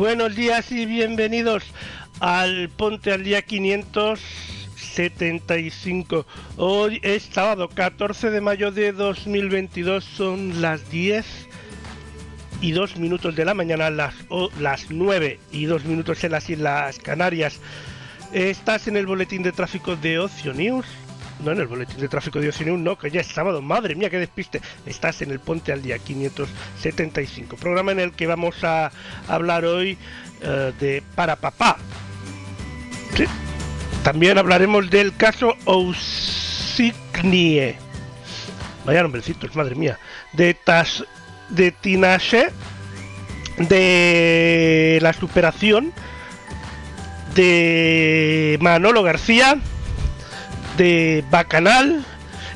Buenos días y bienvenidos al Ponte al Día 575. Hoy es sábado 14 de mayo de 2022, son las 10 y 2 minutos de la mañana, las, las 9 y 2 minutos en las Islas Canarias. Estás en el boletín de tráfico de Ocio News. No, en el boletín de tráfico de Ocio News, no, que ya es sábado. Madre mía, qué despiste. Estás en el Ponte al Día 575. Programa en el que vamos a hablar hoy uh, de Para Papá. También hablaremos del caso Ousignie. Vaya nombrecitos, madre mía. De, Tas, de Tinashe. De la superación. De Manolo García de Bacanal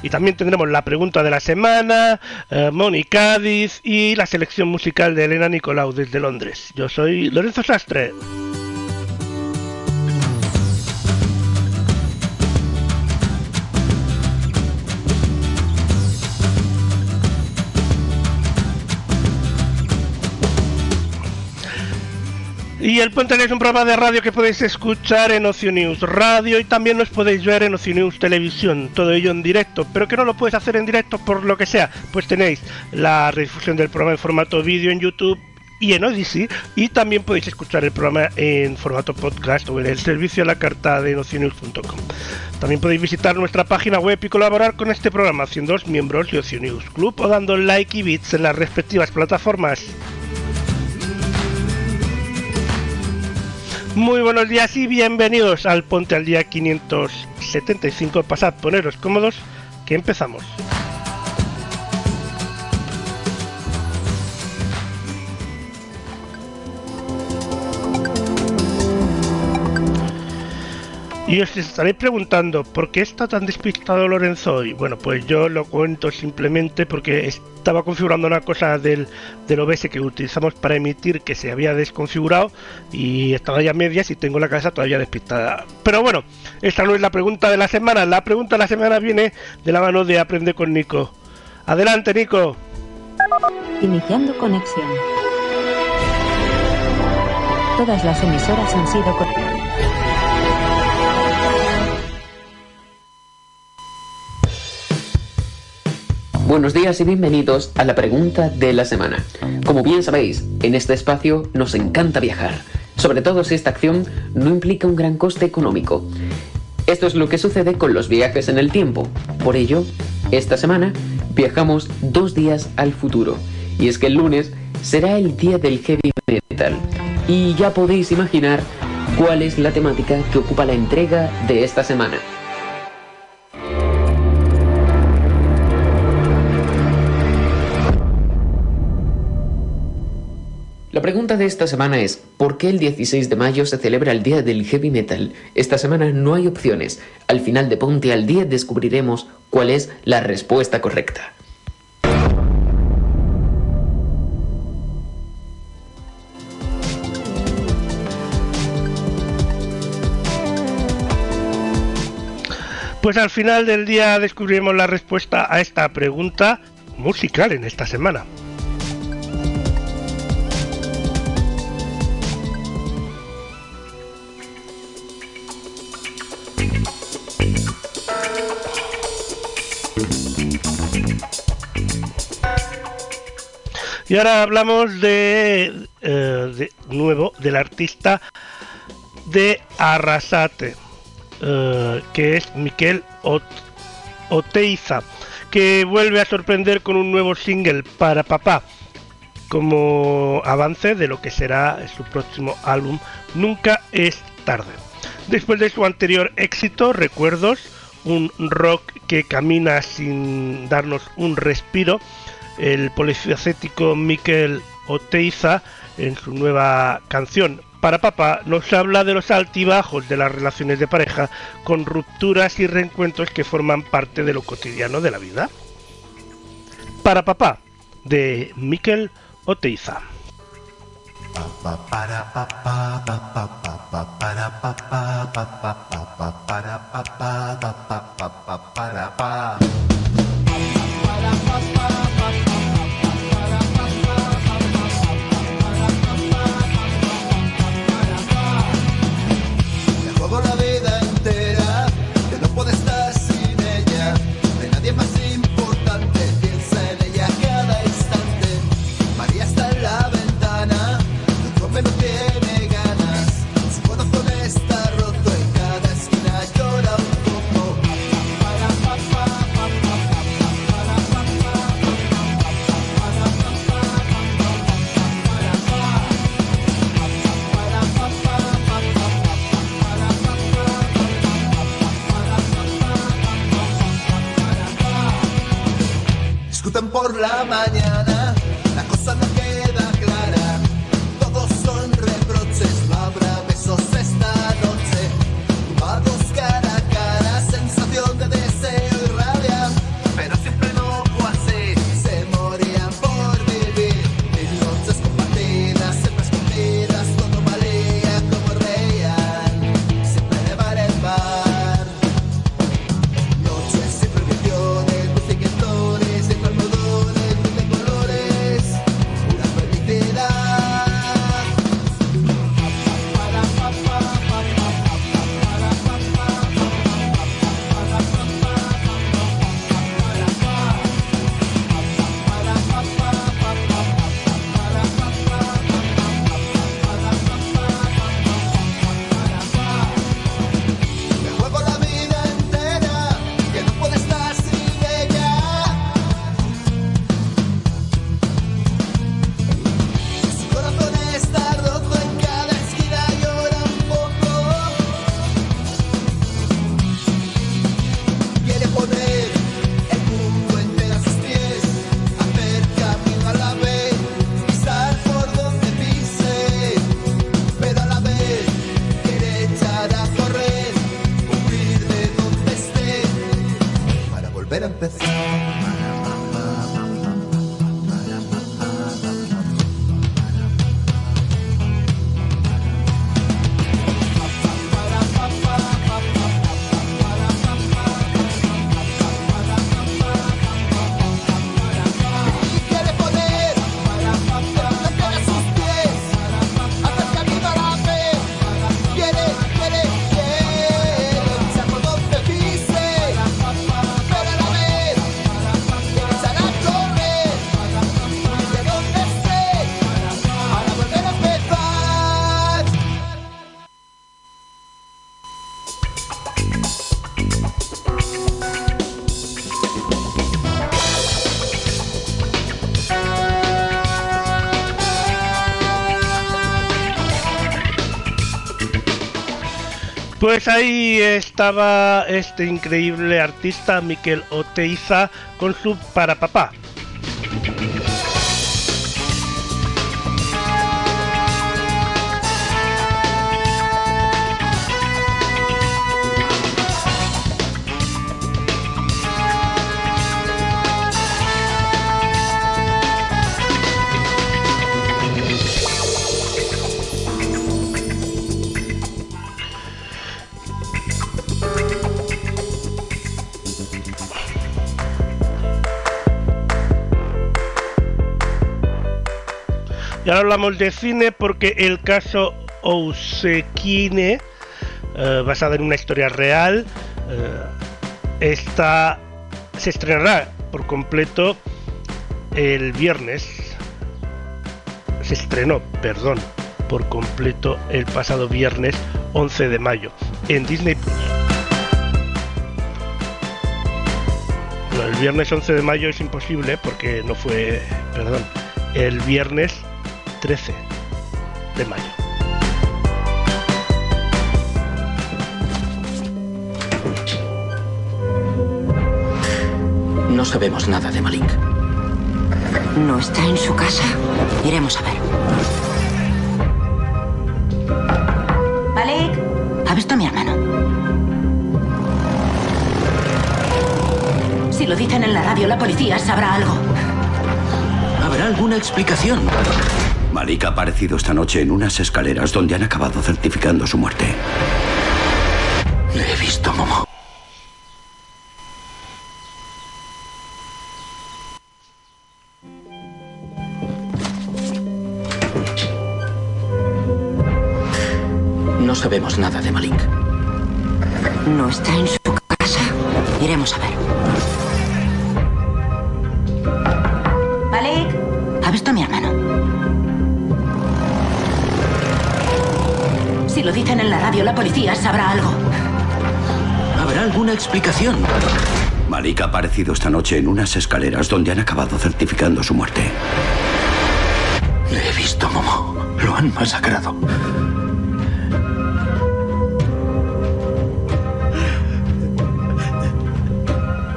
y también tendremos la pregunta de la semana, eh, Moni Cádiz y la selección musical de Elena Nicolau desde Londres. Yo soy Lorenzo Sastre. Y el Puente es un programa de radio que podéis escuchar en Ocio News Radio y también nos podéis ver en Ocio News Televisión, todo ello en directo, pero que no lo puedes hacer en directo por lo que sea, pues tenéis la redifusión del programa en formato vídeo en YouTube y en Odyssey y también podéis escuchar el programa en formato podcast o en el servicio a la carta de nocionews.com. También podéis visitar nuestra página web y colaborar con este programa siendo miembros de Ocio News Club o dando like y bits en las respectivas plataformas. Muy buenos días y bienvenidos al Ponte al Día 575. Pasad, poneros cómodos, que empezamos. Y os estaréis preguntando, ¿por qué está tan despistado Lorenzo hoy? Bueno, pues yo lo cuento simplemente porque estaba configurando una cosa del, del OBS que utilizamos para emitir que se había desconfigurado y estaba ya medias y tengo la casa todavía despistada. Pero bueno, esta no es la pregunta de la semana. La pregunta de la semana viene de la mano de Aprende con Nico. Adelante, Nico. Iniciando conexión. Todas las emisoras han sido conectadas. Buenos días y bienvenidos a la pregunta de la semana. Como bien sabéis, en este espacio nos encanta viajar, sobre todo si esta acción no implica un gran coste económico. Esto es lo que sucede con los viajes en el tiempo. Por ello, esta semana viajamos dos días al futuro. Y es que el lunes será el día del heavy metal. Y ya podéis imaginar cuál es la temática que ocupa la entrega de esta semana. La pregunta de esta semana es, ¿por qué el 16 de mayo se celebra el Día del Heavy Metal? Esta semana no hay opciones. Al final de Ponte al Día descubriremos cuál es la respuesta correcta. Pues al final del día descubriremos la respuesta a esta pregunta musical en esta semana. Y ahora hablamos de, eh, de nuevo del artista de Arrasate, eh, que es Miquel Ot Oteiza, que vuelve a sorprender con un nuevo single para papá, como avance de lo que será su próximo álbum Nunca es tarde. Después de su anterior éxito, Recuerdos, un rock que camina sin darnos un respiro, el polifacético Miquel Oteiza en su nueva canción para papá nos habla de los altibajos de las relaciones de pareja con rupturas y reencuentros que forman parte de lo cotidiano de la vida. Para papá de Miquel Oteiza. Pues ahí estaba este increíble artista Miquel Oteiza con su Para Papá. Hablamos de cine porque el caso Ousekine, eh, basado en una historia real, eh, está, se estrenará por completo el viernes. Se estrenó, perdón, por completo el pasado viernes 11 de mayo en Disney Plus. El viernes 11 de mayo es imposible porque no fue, perdón, el viernes 13 de mayo. No sabemos nada de Malik. ¿No está en su casa? Iremos a ver. Malik, ¿ha visto a mi hermano? Si lo dicen en la radio, la policía sabrá algo. ¿Habrá alguna explicación? Malik ha aparecido esta noche en unas escaleras donde han acabado certificando su muerte. Le he visto, Momo. No sabemos nada de Malik. ¿No está en su explicación? Malik ha aparecido esta noche en unas escaleras donde han acabado certificando su muerte. Le he visto, Momo. Lo han masacrado.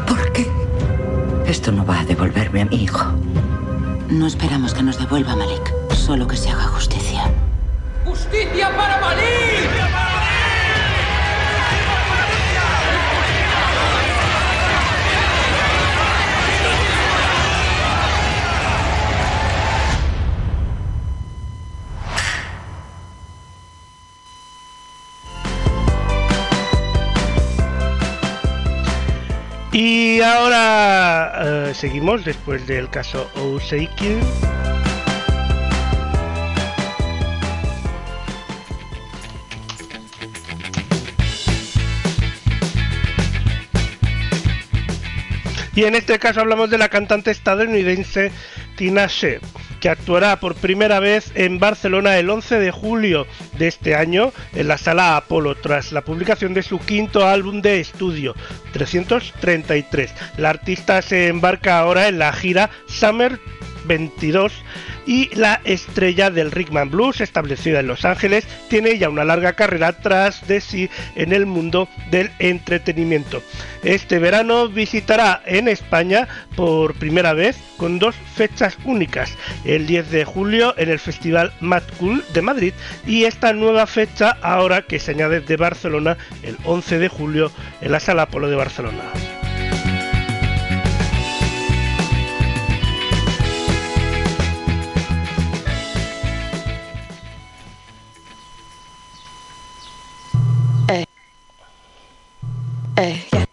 ¿Por qué? Esto no va a devolverme a mi hijo. No esperamos que nos devuelva Malik, solo que se haga justicia. ¡Justicia para Malí! Y ahora eh, seguimos después del caso Oseiki. Y en este caso hablamos de la cantante estadounidense Tina Shea, que actuará por primera vez en Barcelona el 11 de julio de este año en la sala Apolo tras la publicación de su quinto álbum de estudio 333. La artista se embarca ahora en la gira Summer 22 y la estrella del Rickman Blues, establecida en Los Ángeles, tiene ya una larga carrera tras de sí en el mundo del entretenimiento. Este verano visitará en España por primera vez con dos fechas únicas, el 10 de julio en el Festival Mad Cool de Madrid y esta nueva fecha ahora que se añade de Barcelona el 11 de julio en la Sala Apolo de Barcelona. Yeah.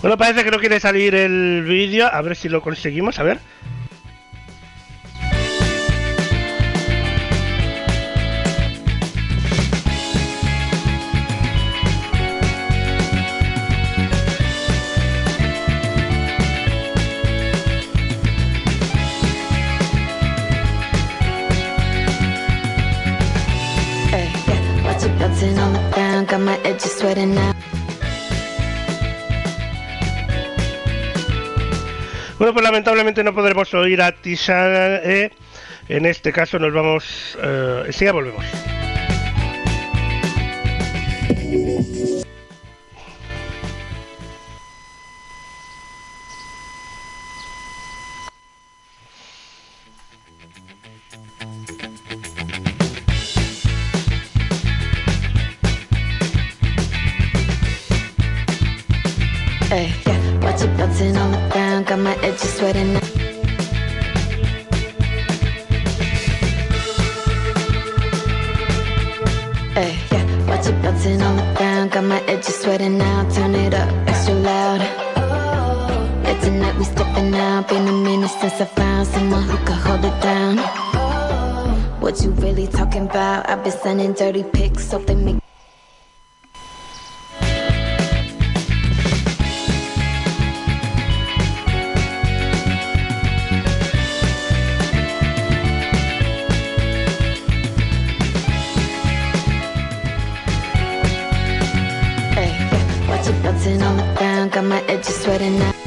Bueno, parece que no quiere salir el vídeo, a ver si lo conseguimos, a ver. Bueno, pues lamentablemente no podremos oír a Tisha. eh. En este caso nos vamos. Eh, enseguida volvemos. Got my edges sweating now. Eh, yeah. Watch it bouncing on the ground, got my edges sweating now. Turn it up extra loud. Yeah, tonight we stepping out. Been a minute since I found someone who could hold it down. What you really talking about? I've been sending dirty pics, so they make. Sweating now.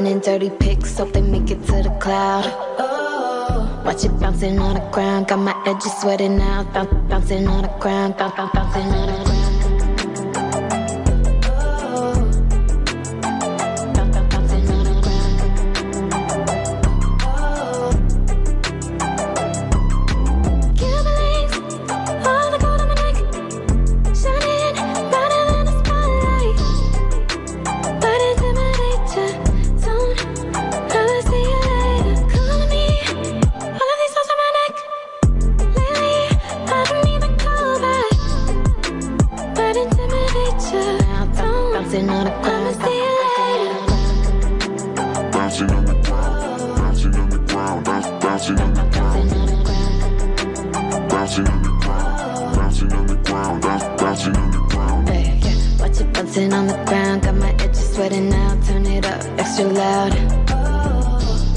Sending dirty pics, hope they make it to the cloud. Watch it bouncing on the ground. Got my edges sweating now. Bounce, bouncing on the ground. Bounce, bouncing on the ground. Bouncing on the ground. Bouncing on the ground, bouncing on the ground, bouncing on the ground, bouncing on the ground, bouncing on the ground, bouncing on the ground. Hey, yeah, watch it bouncing on the ground. Got my edges sweating now. Turn it up extra loud.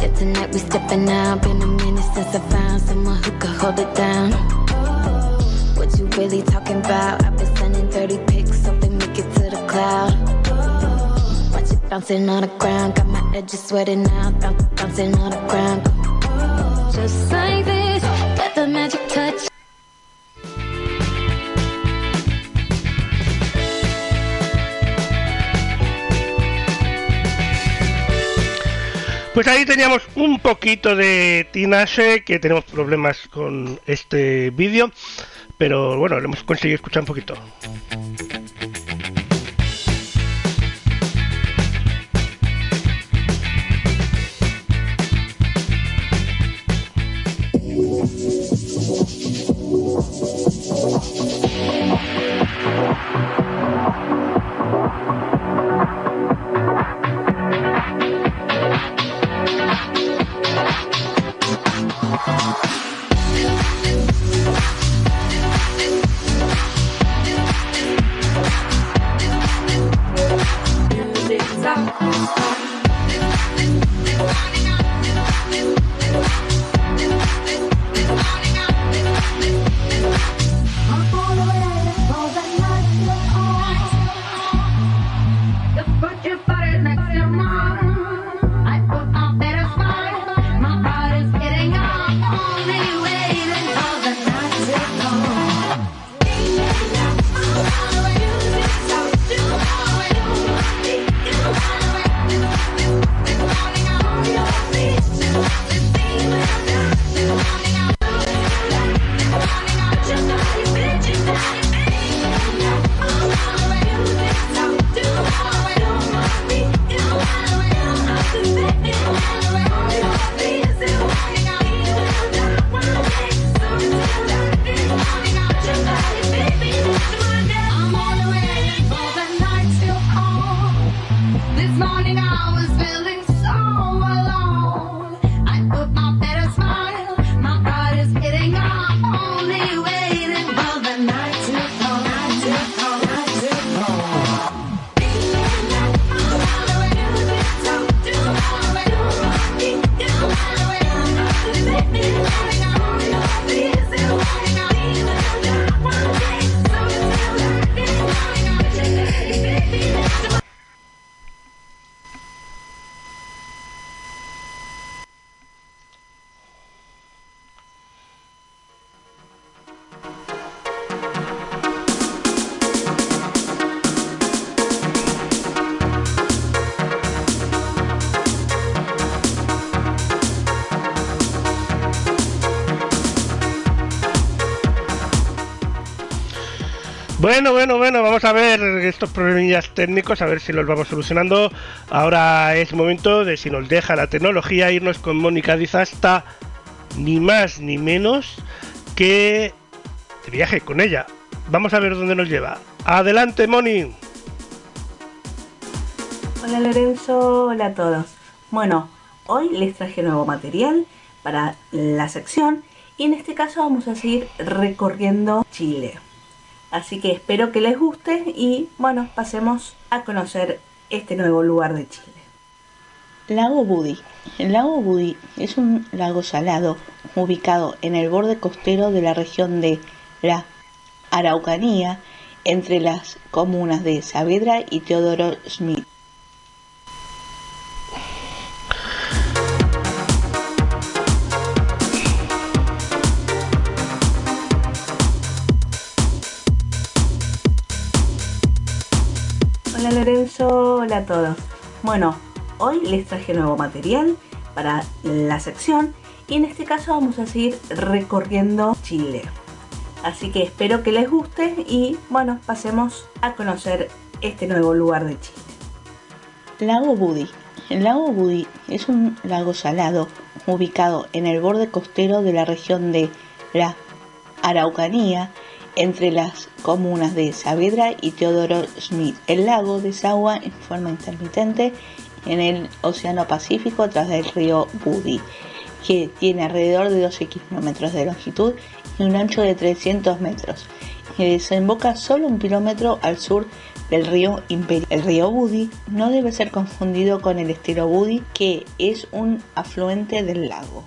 Yeah, tonight we stepping out. Been a minute since I found someone who could hold it down. What you really talking about? I've been sending dirty pics, they make it to the cloud. Watch it bouncing on the ground. Got my edges sweating now. Bounce, bouncing on the ground. Just like this, got the magic touch. Pues ahí teníamos un poquito de Tinashe, que tenemos problemas con este vídeo, pero bueno, lo hemos conseguido escuchar un poquito. Bueno, bueno, bueno, vamos a ver estos problemillas técnicos, a ver si los vamos solucionando. Ahora es momento de, si nos deja la tecnología, irnos con Mónica Diz hasta ni más ni menos que de viaje con ella. Vamos a ver dónde nos lleva. Adelante, Moni. Hola Lorenzo, hola a todos. Bueno, hoy les traje nuevo material para la sección y en este caso vamos a seguir recorriendo Chile. Así que espero que les guste y bueno, pasemos a conocer este nuevo lugar de Chile. Lago Budi. El lago Budi es un lago salado ubicado en el borde costero de la región de la Araucanía entre las comunas de Saavedra y Teodoro Smith. Lorenzo, hola a todos. Bueno, hoy les traje nuevo material para la sección y en este caso vamos a seguir recorriendo Chile. Así que espero que les guste y bueno, pasemos a conocer este nuevo lugar de Chile. Lago Budi. El lago Budi es un lago salado ubicado en el borde costero de la región de la Araucanía entre las comunas de Saavedra y Teodoro Smith. El lago desagua en forma intermitente en el Océano Pacífico a través del río Budi, que tiene alrededor de 12 kilómetros de longitud y un ancho de 300 metros, y desemboca solo un kilómetro al sur del río Imperio. El río Budi no debe ser confundido con el estero Budi, que es un afluente del lago.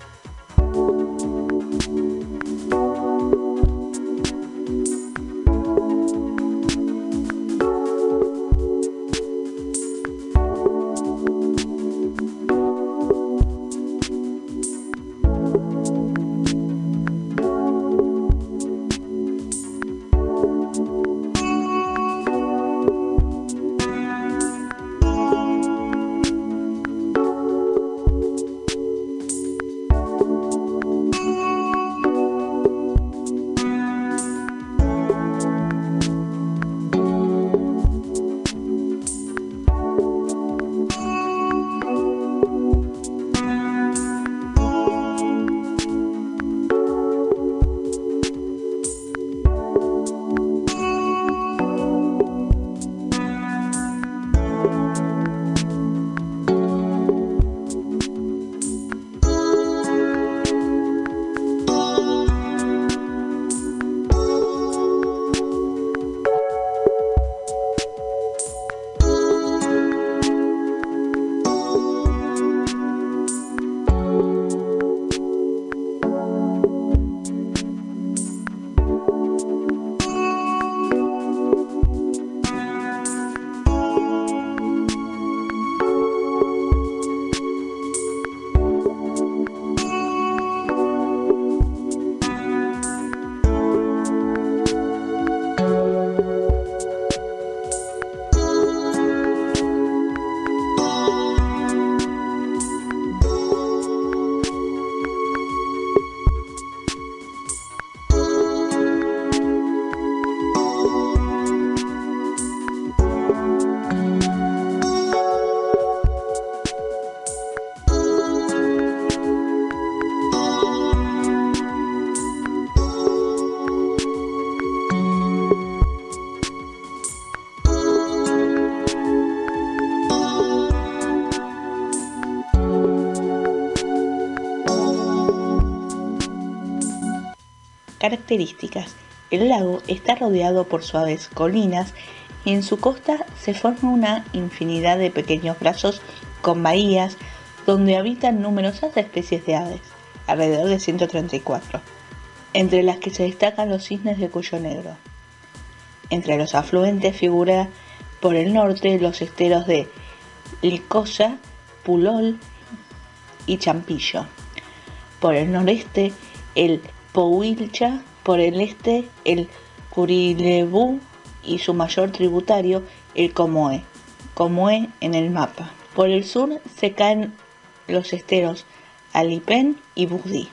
El lago está rodeado por suaves colinas y en su costa se forma una infinidad de pequeños brazos con bahías donde habitan numerosas especies de aves, alrededor de 134, entre las que se destacan los cisnes de cuello negro. Entre los afluentes figura por el norte los esteros de Licosa, Pulol y Champillo. Por el noreste el Pouilcha, por el este el Curilebú y su mayor tributario el Comoé, Comoé en el mapa. Por el sur se caen los esteros Alipén y Bugdí.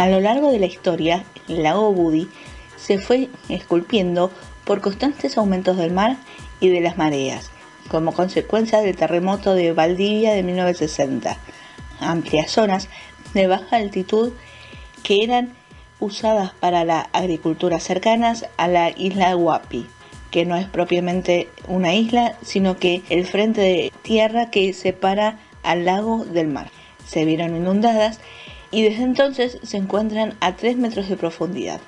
A lo largo de la historia, el lago Budi se fue esculpiendo por constantes aumentos del mar y de las mareas, como consecuencia del terremoto de Valdivia de 1960. Amplias zonas de baja altitud que eran usadas para la agricultura cercanas a la isla Guapi, que no es propiamente una isla, sino que el frente de tierra que separa al lago del mar. Se vieron inundadas y desde entonces se encuentran a 3 metros de profundidad.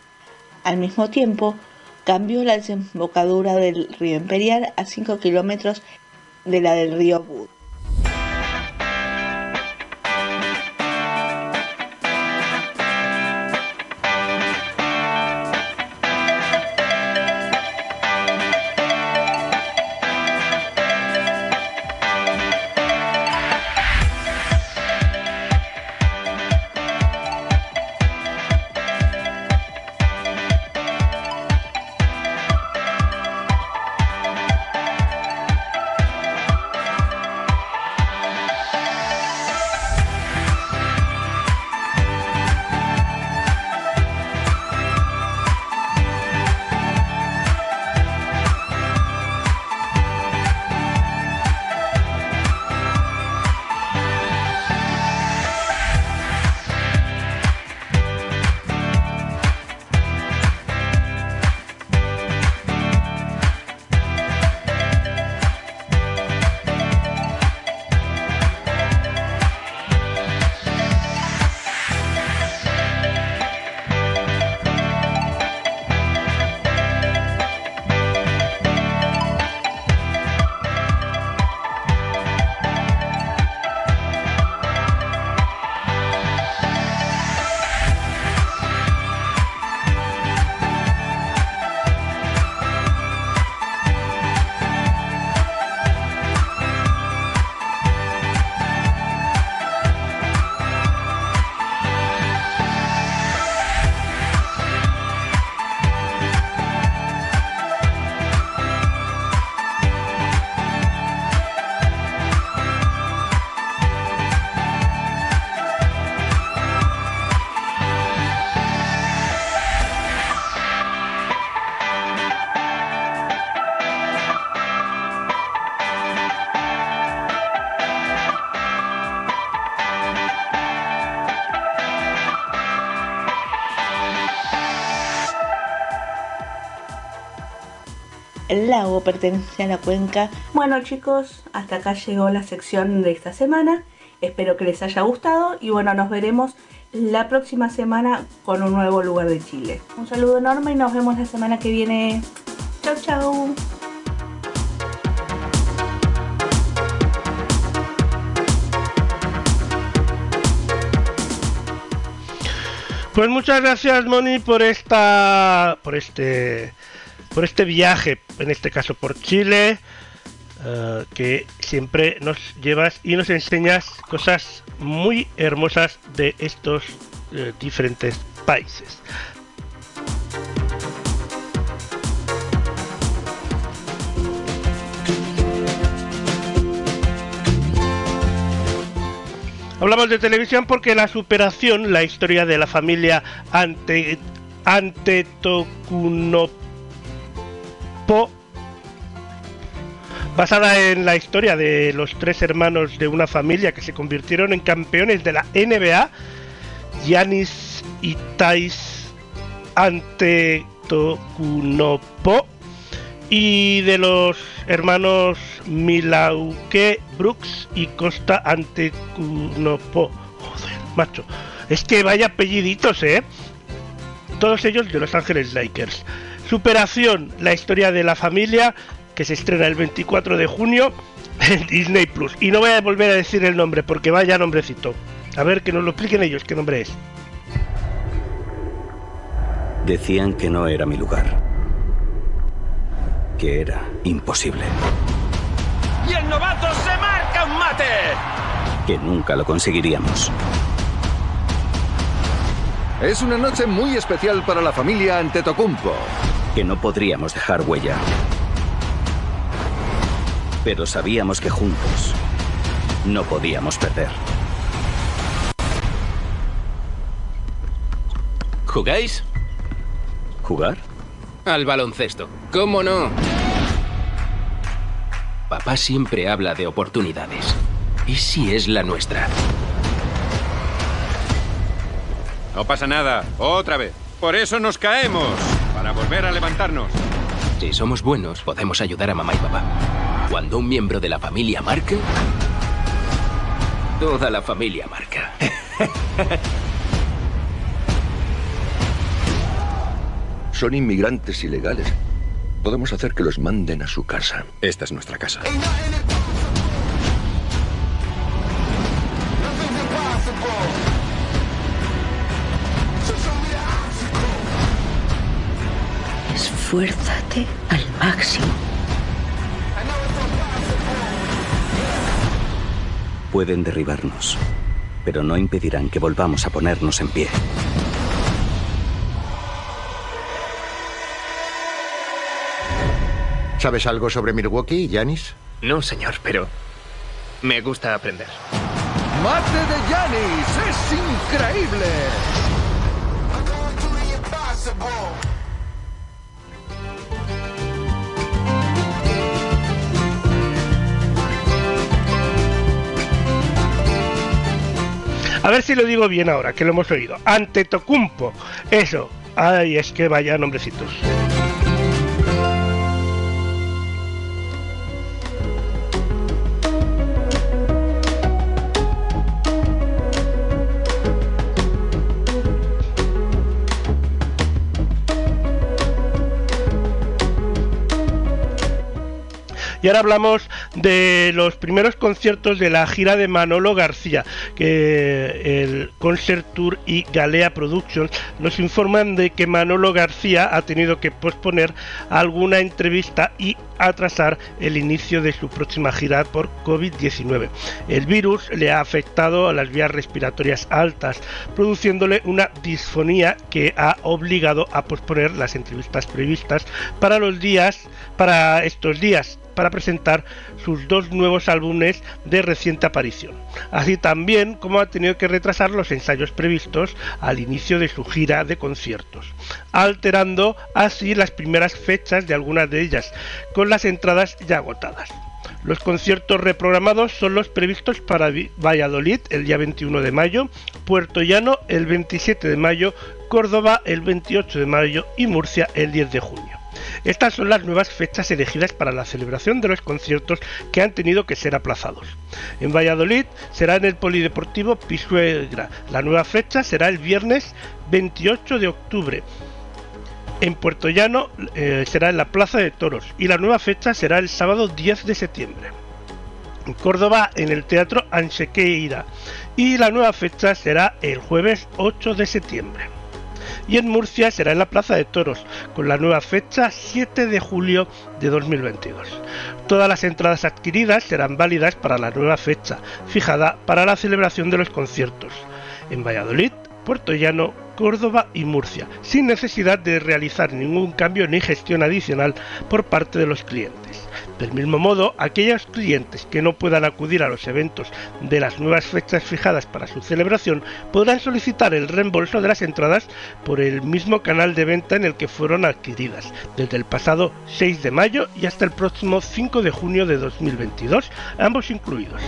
Al mismo tiempo, cambió la desembocadura del río Imperial a 5 kilómetros de la del río Bud. Lago pertenece a la cuenca. Bueno chicos, hasta acá llegó la sección de esta semana. Espero que les haya gustado y bueno, nos veremos la próxima semana con un nuevo lugar de Chile. Un saludo enorme y nos vemos la semana que viene. Chau chau. Pues muchas gracias Moni por esta por este por este viaje, en este caso por Chile, uh, que siempre nos llevas y nos enseñas cosas muy hermosas de estos uh, diferentes países. Hablamos de televisión porque la superación, la historia de la familia ante, ante Basada en la historia de los tres hermanos de una familia que se convirtieron en campeones de la NBA, Giannis y Thais Antetokounmpo y de los hermanos Milauke Brooks y Costa Antetokounmpo. Joder, macho. Es que vaya apelliditos, ¿eh? Todos ellos de Los Ángeles Lakers. Superación, la historia de la familia, que se estrena el 24 de junio en Disney Plus. Y no voy a volver a decir el nombre porque vaya nombrecito. A ver que nos lo expliquen ellos qué nombre es. Decían que no era mi lugar. Que era imposible. ¡Y el novato se marca un mate! Que nunca lo conseguiríamos. Es una noche muy especial para la familia Antetokounmpo. Que no podríamos dejar huella. Pero sabíamos que juntos no podíamos perder. ¿Jugáis? ¿Jugar? Al baloncesto. ¿Cómo no? Papá siempre habla de oportunidades. ¿Y si es la nuestra? No pasa nada. Otra vez. Por eso nos caemos. Para volver a levantarnos. Si somos buenos, podemos ayudar a mamá y papá. Cuando un miembro de la familia marca, toda la familia marca. Son inmigrantes ilegales. Podemos hacer que los manden a su casa. Esta es nuestra casa. Esfuérzate al máximo. Pueden derribarnos, pero no impedirán que volvamos a ponernos en pie. ¿Sabes algo sobre Milwaukee, Yanis? No, señor, pero me gusta aprender. ¡Mate de Yanis! ¡Es increíble! A ver si lo digo bien ahora, que lo hemos oído. Ante Tocumpo. Eso. Ay, es que vaya nombrecitos. Y ahora hablamos de los primeros conciertos de la gira de Manolo García, que el Concert Tour y Galea Productions nos informan de que Manolo García ha tenido que posponer alguna entrevista y atrasar el inicio de su próxima gira por COVID-19. El virus le ha afectado a las vías respiratorias altas, produciéndole una disfonía que ha obligado a posponer las entrevistas previstas para los días, para estos días para presentar sus dos nuevos álbumes de reciente aparición, así también como ha tenido que retrasar los ensayos previstos al inicio de su gira de conciertos, alterando así las primeras fechas de algunas de ellas, con las entradas ya agotadas. Los conciertos reprogramados son los previstos para Valladolid el día 21 de mayo, Puerto Llano el 27 de mayo, Córdoba el 28 de mayo y Murcia el 10 de junio. Estas son las nuevas fechas elegidas para la celebración de los conciertos que han tenido que ser aplazados. En Valladolid será en el Polideportivo Pisuegra. La nueva fecha será el viernes 28 de octubre. En Puerto Llano eh, será en la Plaza de Toros y la nueva fecha será el sábado 10 de septiembre. En Córdoba en el Teatro Ansequeira y la nueva fecha será el jueves 8 de septiembre y en Murcia será en la Plaza de Toros, con la nueva fecha 7 de julio de 2022. Todas las entradas adquiridas serán válidas para la nueva fecha, fijada para la celebración de los conciertos. En Valladolid, Puerto Llano, Córdoba y Murcia, sin necesidad de realizar ningún cambio ni gestión adicional por parte de los clientes. Del mismo modo, aquellos clientes que no puedan acudir a los eventos de las nuevas fechas fijadas para su celebración podrán solicitar el reembolso de las entradas por el mismo canal de venta en el que fueron adquiridas, desde el pasado 6 de mayo y hasta el próximo 5 de junio de 2022, ambos incluidos.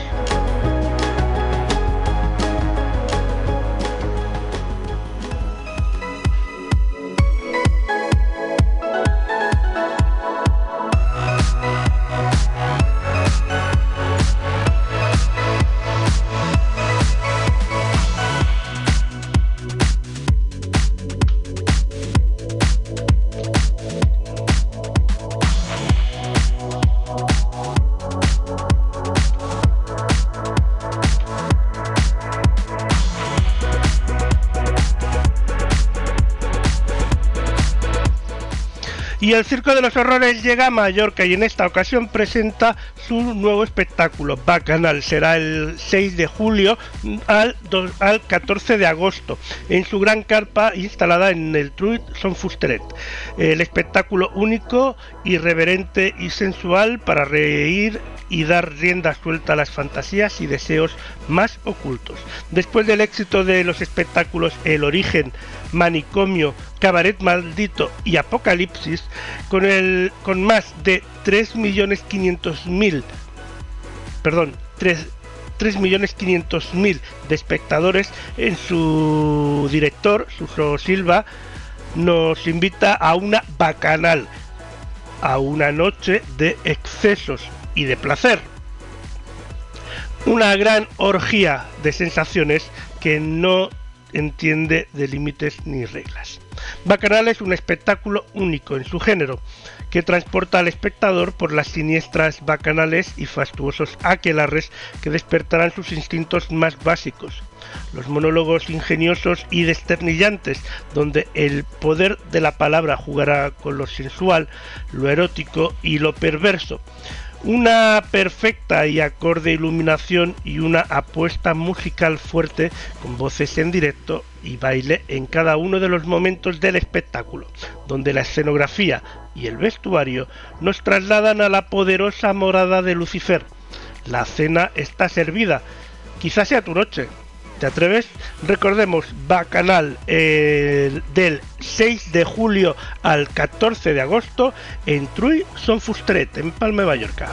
Y el Circo de los Horrores llega a Mallorca y en esta ocasión presenta su nuevo espectáculo, Bacanal. Será el 6 de julio al, al 14 de agosto en su gran carpa instalada en el Truit Son Fusteret. El espectáculo único, irreverente y sensual para reír y dar rienda suelta a las fantasías y deseos más ocultos. Después del éxito de los espectáculos El Origen, Manicomio, Cabaret Maldito y Apocalipsis, con, el, con más de 3.500.000, perdón, 3, 3.500.000 de espectadores en su director, Suso Silva, nos invita a una bacanal, a una noche de excesos y de placer. Una gran orgía de sensaciones que no entiende de límites ni reglas. Bacanal es un espectáculo único en su género, que transporta al espectador por las siniestras bacanales y fastuosos aquelarres que despertarán sus instintos más básicos. Los monólogos ingeniosos y desternillantes, donde el poder de la palabra jugará con lo sensual, lo erótico y lo perverso una perfecta y acorde iluminación y una apuesta musical fuerte con voces en directo y baile en cada uno de los momentos del espectáculo, donde la escenografía y el vestuario nos trasladan a la poderosa morada de Lucifer. La cena está servida, quizás sea tu noche, ¿Te atreves? Recordemos, Bacanal eh, del 6 de julio al 14 de agosto en Truy Son Fustret, en Palma Mallorca.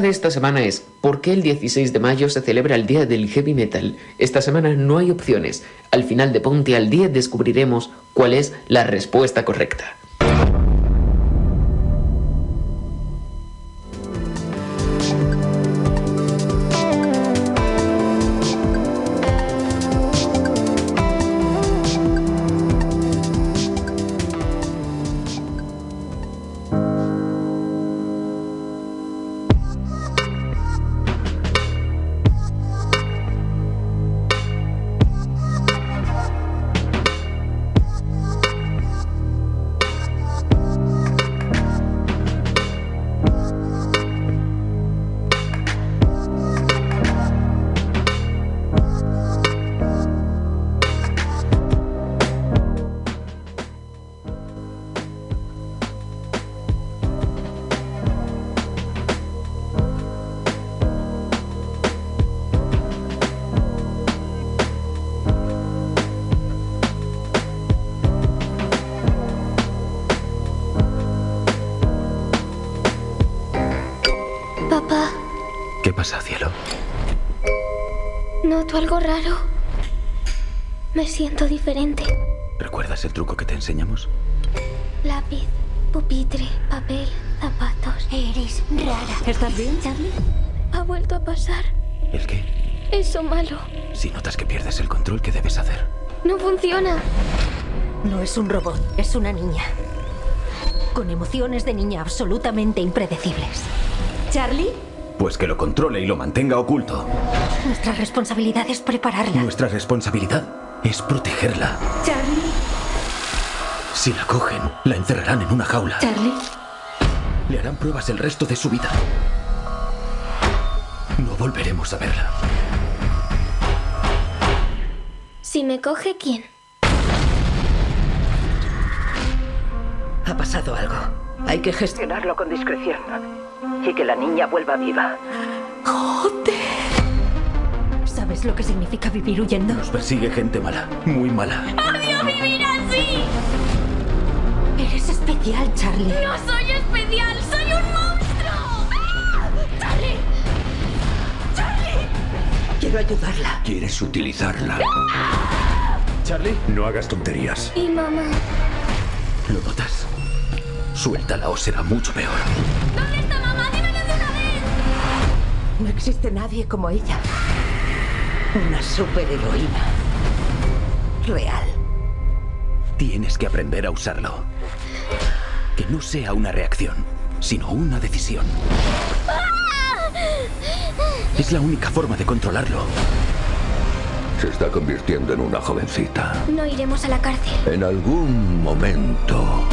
De esta semana es, ¿por qué el 16 de mayo se celebra el Día del Heavy Metal? Esta semana no hay opciones. Al final de Ponte al Día descubriremos cuál es la respuesta correcta. Un robot, es una niña. Con emociones de niña absolutamente impredecibles. ¿Charlie? Pues que lo controle y lo mantenga oculto. Nuestra responsabilidad es prepararla. Nuestra responsabilidad es protegerla. Charlie. Si la cogen, la encerrarán en una jaula. Charlie. Le harán pruebas el resto de su vida. No volveremos a verla. Si me coge, ¿quién? Pasado algo. Hay que gestionarlo con discreción. Y que la niña vuelva viva. ¿Sabes lo que significa vivir huyendo? Nos persigue gente mala, muy mala. ¡Odio vivir así! Eres especial, Charlie. ¡No soy especial! ¡Soy un monstruo! ¡Ah! ¡Charlie! ¡Charlie! Quiero ayudarla. ¿Quieres utilizarla? Charlie, No hagas tonterías. ¿Y mamá? ¿lo notas? Suéltala o será mucho peor. ¿Dónde está mamá? ¡Dímelo de una vez! No existe nadie como ella. Una superheroína. Real. Tienes que aprender a usarlo. Que no sea una reacción, sino una decisión. Es la única forma de controlarlo. Se está convirtiendo en una jovencita. No iremos a la cárcel. En algún momento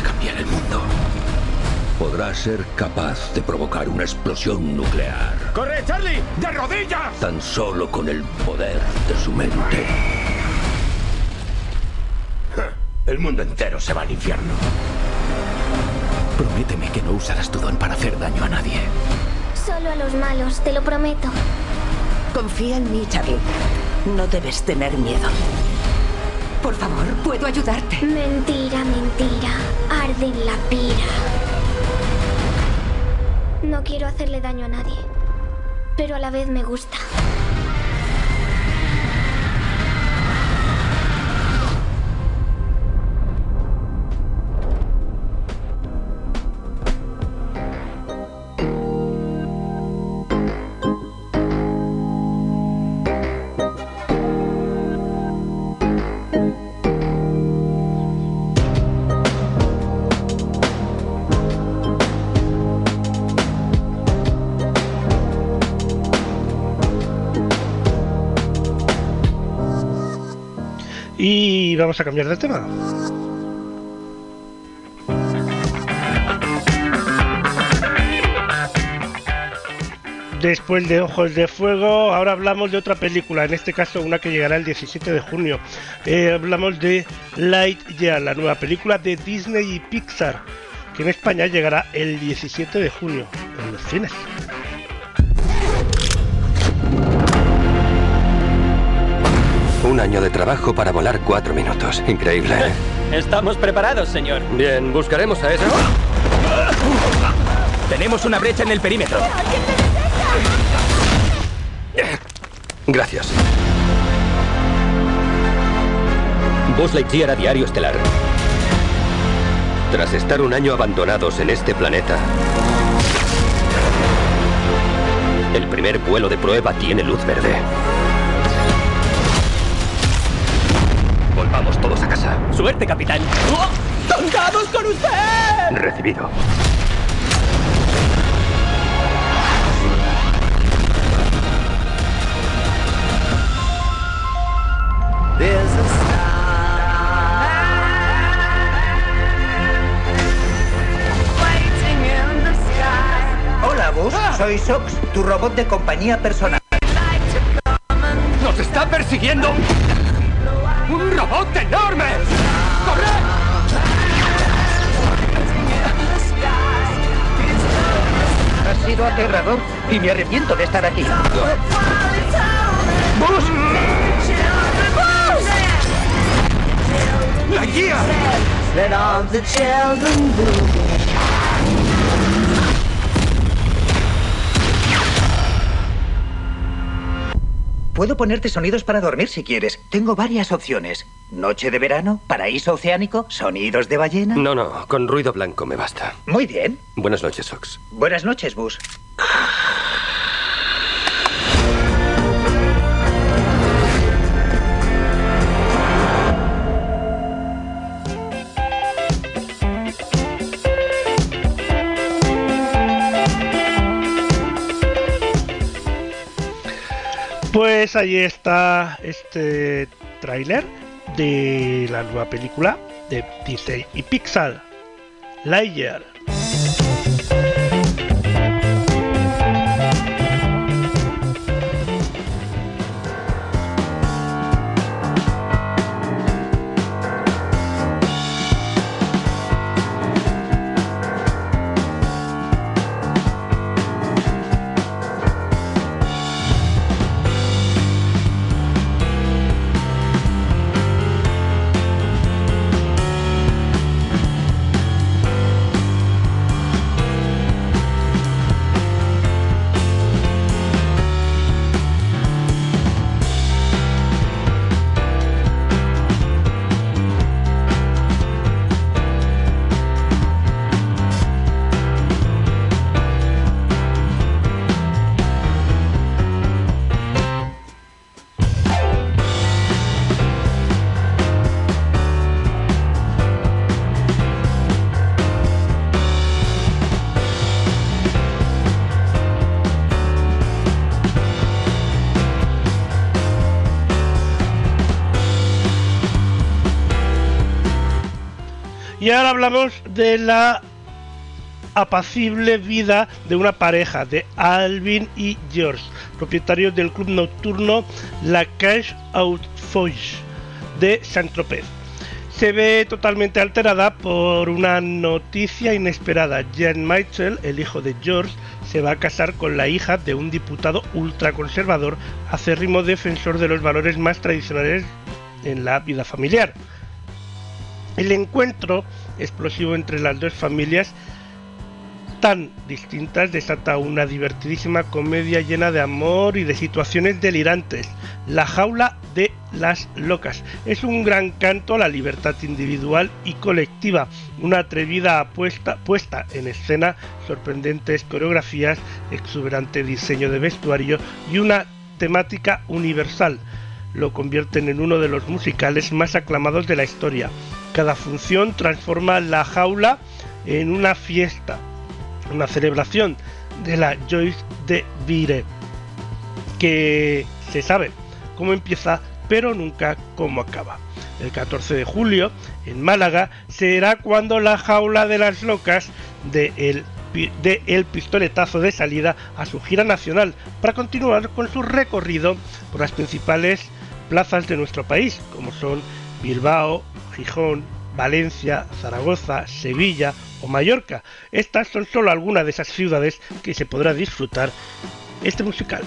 a cambiar el mundo. podrá ser capaz de provocar una explosión nuclear. ¡Corre, Charlie! ¡De rodillas! Tan solo con el poder de su mente. El mundo entero se va al infierno. Prométeme que no usarás tu don para hacer daño a nadie. Solo a los malos, te lo prometo. Confía en mí, Charlie. No debes tener miedo. Por favor, puedo ayudarte. Mentira, mentira. Arde en la pira. No quiero hacerle daño a nadie. Pero a la vez me gusta. Vamos a cambiar de tema. Después de Ojos de Fuego, ahora hablamos de otra película, en este caso una que llegará el 17 de junio. Eh, hablamos de Lightyear, la nueva película de Disney y Pixar, que en España llegará el 17 de junio en los cines. Un año de trabajo para volar cuatro minutos. Increíble. ¿eh? Estamos preparados, señor. Bien, buscaremos a esa. Tenemos una brecha en el perímetro. Gracias. Buzz Lightyear a Diario Estelar. Tras estar un año abandonados en este planeta, El primer vuelo de prueba tiene luz verde. Todos a casa. Suerte, capitán. ¡Contamos con usted! Recibido. Hola, Buzz. Soy Sox, tu robot de compañía personal. ¡Nos está persiguiendo! ¡Un robot enorme! Ha sido aterrador y me arrepiento de estar aquí. ¡Buzz! ¡La guía! Puedo ponerte sonidos para dormir si quieres. Tengo varias opciones. Noche de verano, paraíso oceánico, sonidos de ballena. No, no, con ruido blanco me basta. Muy bien. Buenas noches, Sox. Buenas noches, Bus. Pues ahí está este tráiler de la nueva película de Disney y Pixar, Lightyear. Ahora hablamos de la apacible vida de una pareja, de Alvin y George, propietarios del club nocturno La Cache Out de Saint-Tropez. Se ve totalmente alterada por una noticia inesperada. Jan Mitchell, el hijo de George, se va a casar con la hija de un diputado ultraconservador, acérrimo defensor de los valores más tradicionales en la vida familiar. El encuentro explosivo entre las dos familias tan distintas desata una divertidísima comedia llena de amor y de situaciones delirantes. La jaula de las locas es un gran canto a la libertad individual y colectiva, una atrevida apuesta puesta en escena, sorprendentes coreografías, exuberante diseño de vestuario y una temática universal. Lo convierten en uno de los musicales más aclamados de la historia. Cada función transforma la jaula en una fiesta, una celebración de la Joyce de Vire, que se sabe cómo empieza, pero nunca cómo acaba. El 14 de julio, en Málaga, será cuando la jaula de las locas de de el pistoletazo de salida a su gira nacional para continuar con su recorrido por las principales plazas de nuestro país, como son Bilbao, Gijón, Valencia, Zaragoza, Sevilla o Mallorca. Estas son solo algunas de esas ciudades que se podrá disfrutar este musical.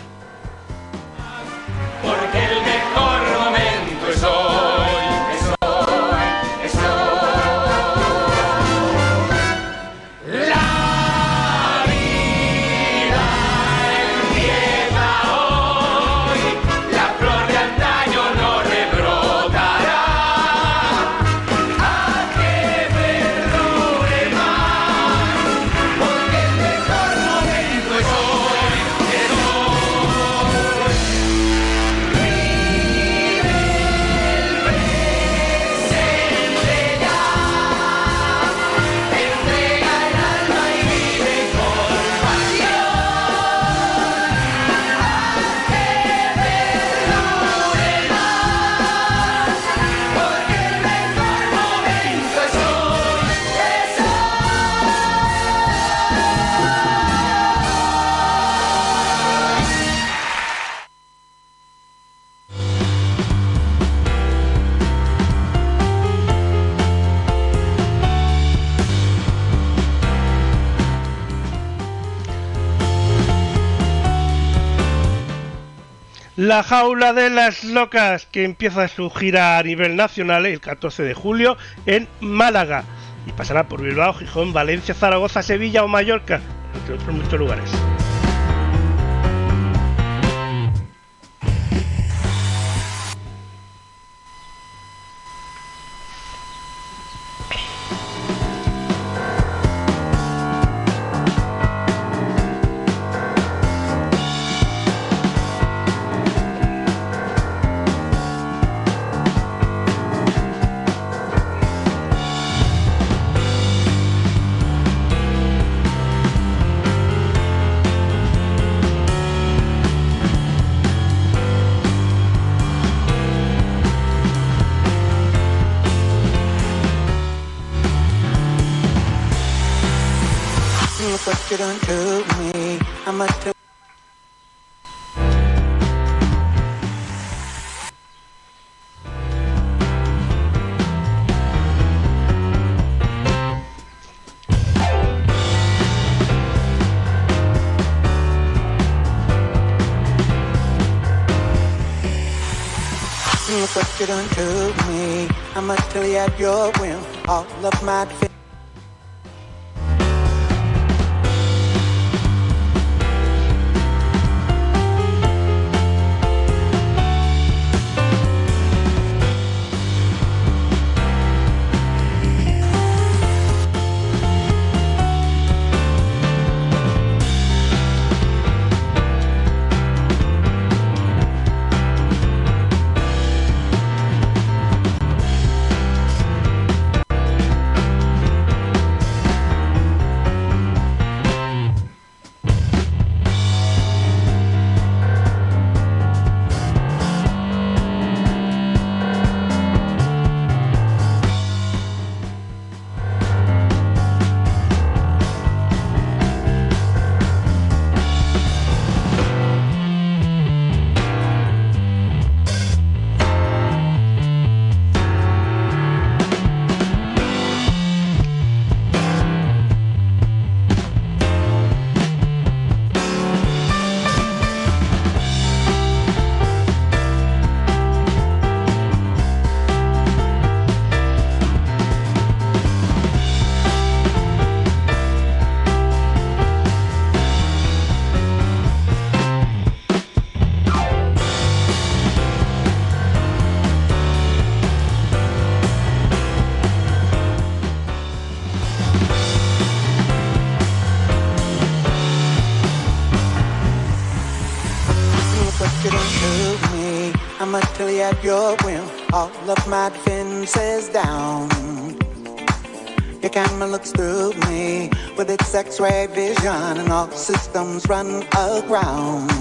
La jaula de las locas que empieza su gira a nivel nacional el 14 de julio en Málaga y pasará por Bilbao, Gijón, Valencia, Zaragoza, Sevilla o Mallorca, entre otros muchos lugares. Look what you done to me. I'ma tell you at your whim. All of my At your whim. All of my defenses down. Your camera looks through me with its X-ray vision, and all systems run aground.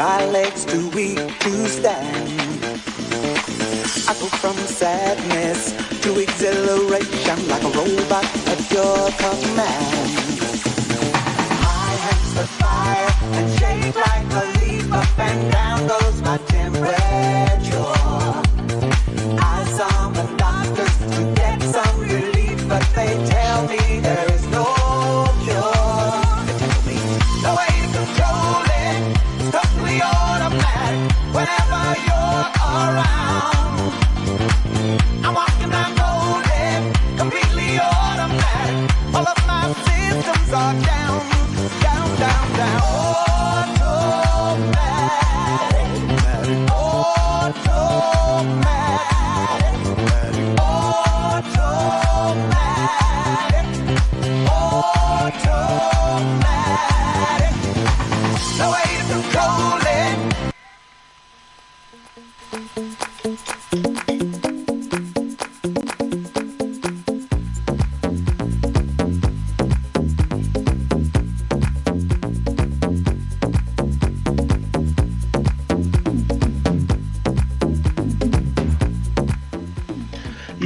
My legs too weak to stand? I go from sadness to exhilaration like a robot at your command. My hands are fire and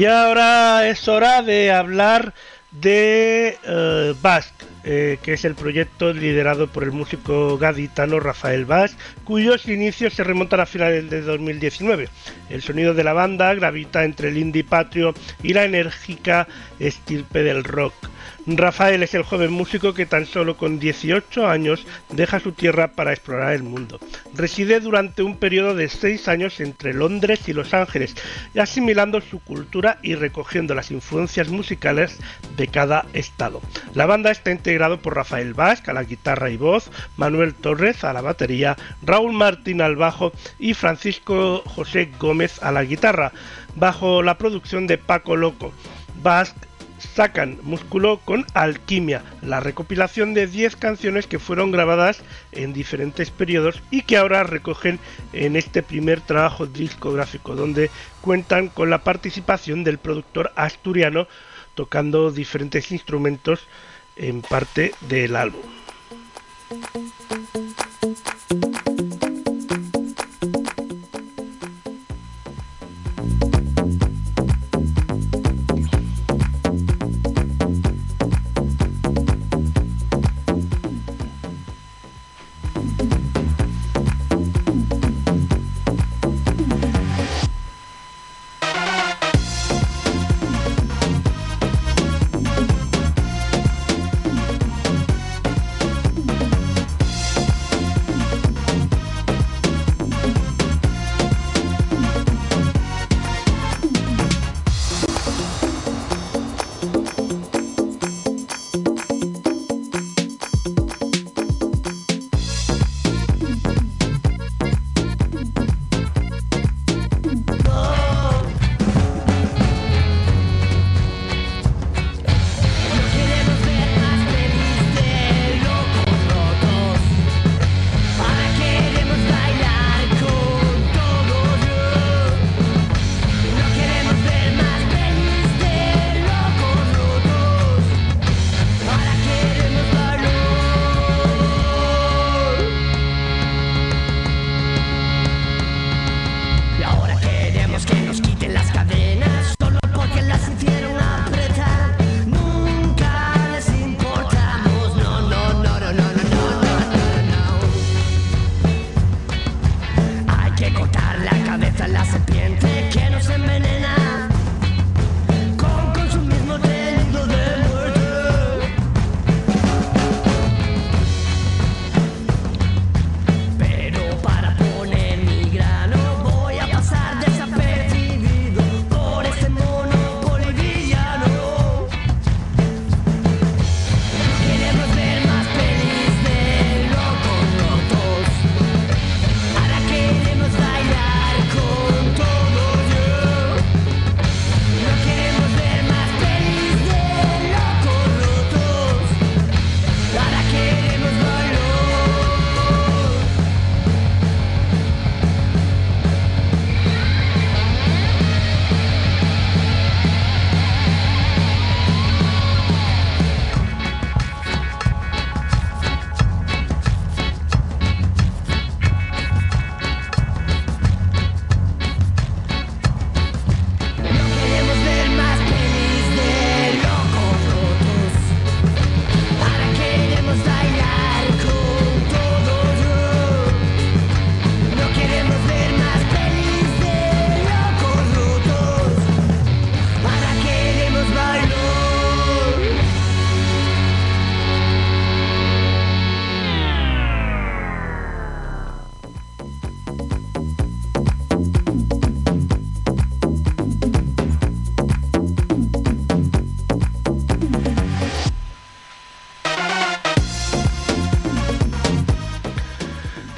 Y ahora es hora de hablar de eh, Basque, eh, que es el proyecto liderado por el músico gaditano Rafael Basque, cuyos inicios se remontan a finales de 2019. El sonido de la banda gravita entre el indie patrio y la enérgica estirpe del rock. Rafael es el joven músico que tan solo con 18 años deja su tierra para explorar el mundo. Reside durante un periodo de 6 años entre Londres y Los Ángeles, asimilando su cultura y recogiendo las influencias musicales de cada estado. La banda está integrado por Rafael Basque a la guitarra y voz, Manuel Torres a la batería, Raúl Martín al bajo y Francisco José Gómez a la guitarra, bajo la producción de Paco Loco. Basque sacan Músculo con Alquimia, la recopilación de 10 canciones que fueron grabadas en diferentes periodos y que ahora recogen en este primer trabajo discográfico, donde cuentan con la participación del productor asturiano tocando diferentes instrumentos en parte del álbum.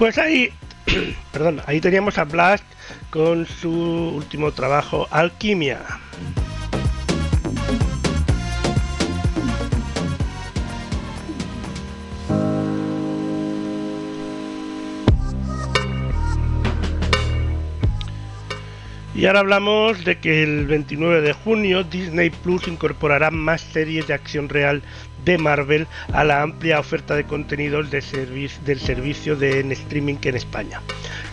Pues ahí, perdón, ahí teníamos a Blast con su último trabajo, Alquimia. Y ahora hablamos de que el 29 de junio Disney Plus incorporará más series de acción real de Marvel a la amplia oferta de contenidos de del servicio de en streaming en España,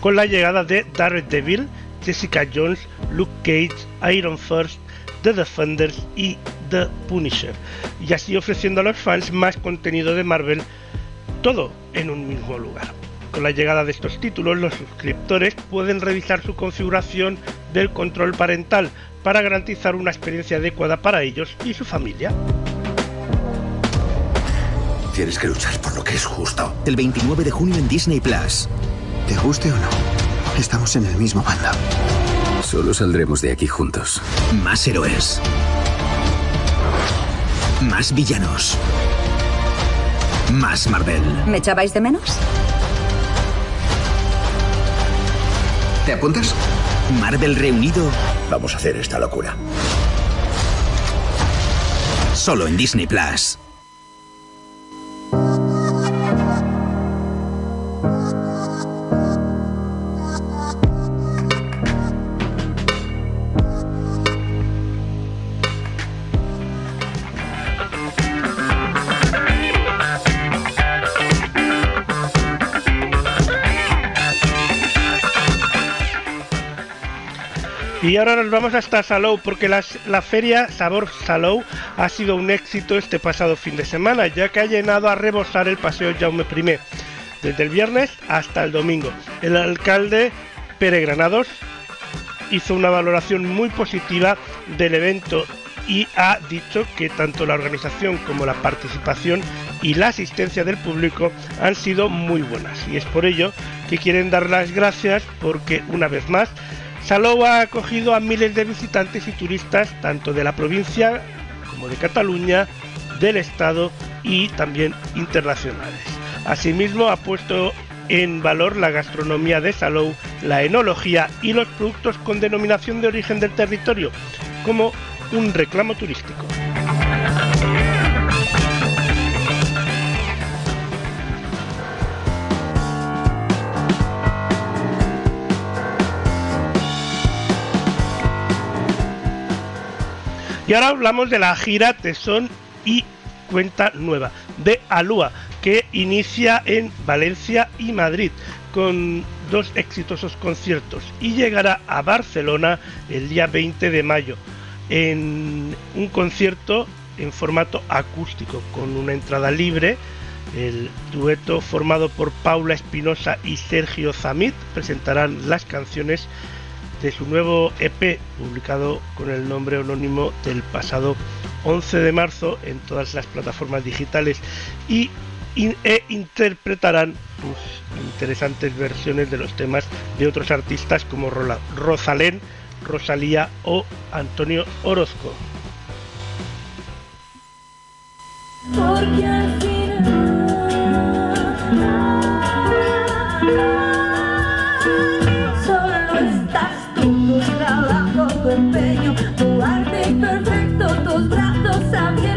con la llegada de Daredevil, Jessica Jones, Luke Cage, Iron First, The Defenders y The Punisher, y así ofreciendo a los fans más contenido de Marvel, todo en un mismo lugar. Con la llegada de estos títulos, los suscriptores pueden revisar su configuración del control parental para garantizar una experiencia adecuada para ellos y su familia. Tienes que luchar por lo que es justo. El 29 de junio en Disney Plus. ¿Te guste o no? Estamos en el mismo bando. Solo saldremos de aquí juntos. Más héroes. Más villanos. Más Marvel. ¿Me echabais de menos? ¿Te apuntas? Marvel reunido. Vamos a hacer esta locura. Solo en Disney Plus. Ahora nos vamos hasta Salou porque la feria Sabor Salou ha sido un éxito este pasado fin de semana, ya que ha llenado a rebosar el paseo Jaume I, desde el viernes hasta el domingo. El alcalde Pere Granados hizo una valoración muy positiva del evento y ha dicho que tanto la organización como la participación y la asistencia del público han sido muy buenas y es por ello que quieren dar las gracias porque una vez más Salou ha acogido a miles de visitantes y turistas tanto de la provincia como de Cataluña, del Estado y también internacionales. Asimismo ha puesto en valor la gastronomía de Salou, la enología y los productos con denominación de origen del territorio, como un reclamo turístico. Y ahora hablamos de la gira Tesón y Cuenta Nueva de Alúa, que inicia en Valencia y Madrid con dos exitosos conciertos y llegará a Barcelona el día 20 de mayo en un concierto en formato acústico con una entrada libre. El dueto formado por Paula Espinosa y Sergio Zamit presentarán las canciones de su nuevo EP publicado con el nombre anónimo del pasado 11 de marzo en todas las plataformas digitales y, e interpretarán pues, interesantes versiones de los temas de otros artistas como Rola- Rosalén, Rosalía o Antonio Orozco. Tu arte imperfecto, tus brazos abiertos,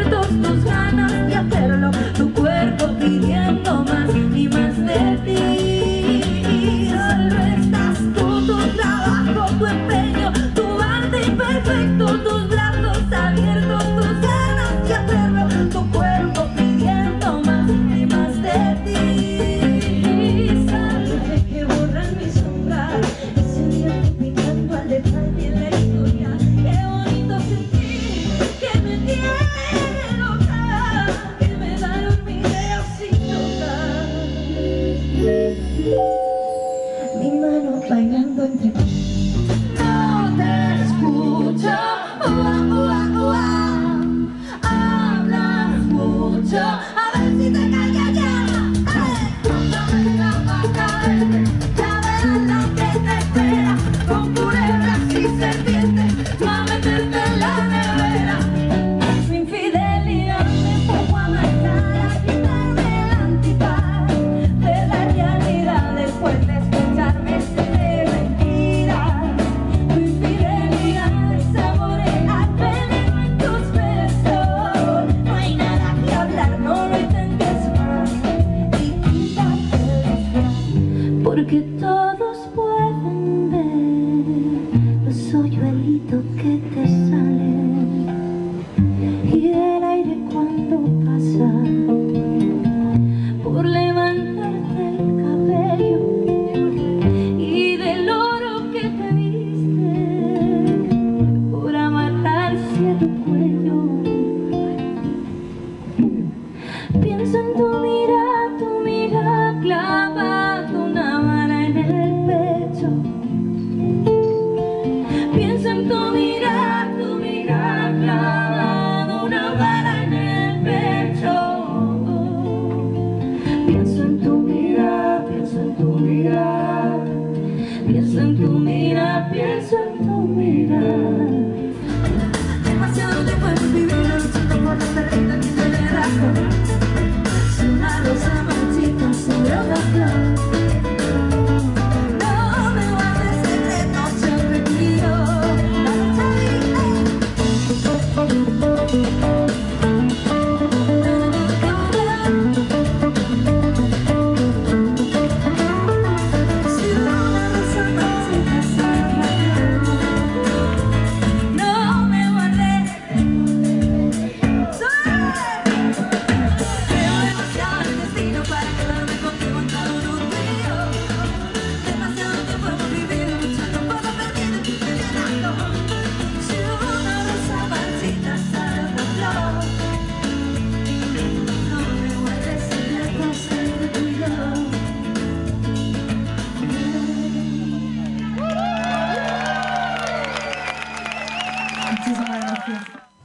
絆が増やす。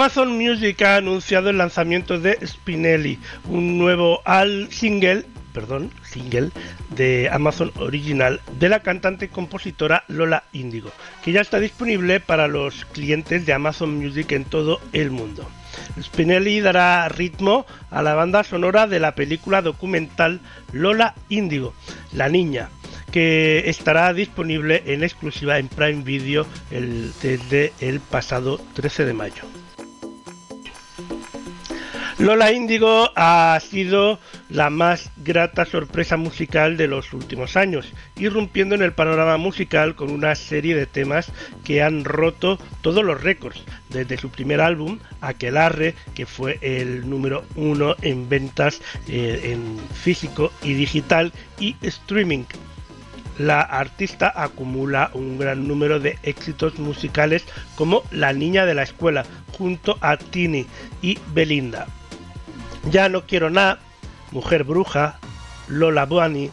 Amazon Music ha anunciado el lanzamiento de Spinelli, un nuevo al single, de Amazon Original de la cantante y compositora Lola Índigo, que ya está disponible para los clientes de Amazon Music en todo el mundo. Spinelli dará ritmo a la banda sonora de la película documental Lola Índigo, La Niña, que estará disponible en exclusiva en Prime Video desde el pasado 13 de mayo. Lola Índigo ha sido la más grata sorpresa musical de los últimos años, irrumpiendo en el panorama musical con una serie de temas que han roto todos los récords, desde su primer álbum, Aquelarre, que fue el número uno en ventas eh, en físico y digital, y streaming, la artista acumula un gran número de éxitos musicales como La Niña de la Escuela, junto a Tini y Belinda. Ya no quiero nada, Mujer Bruja, Lola Bunny,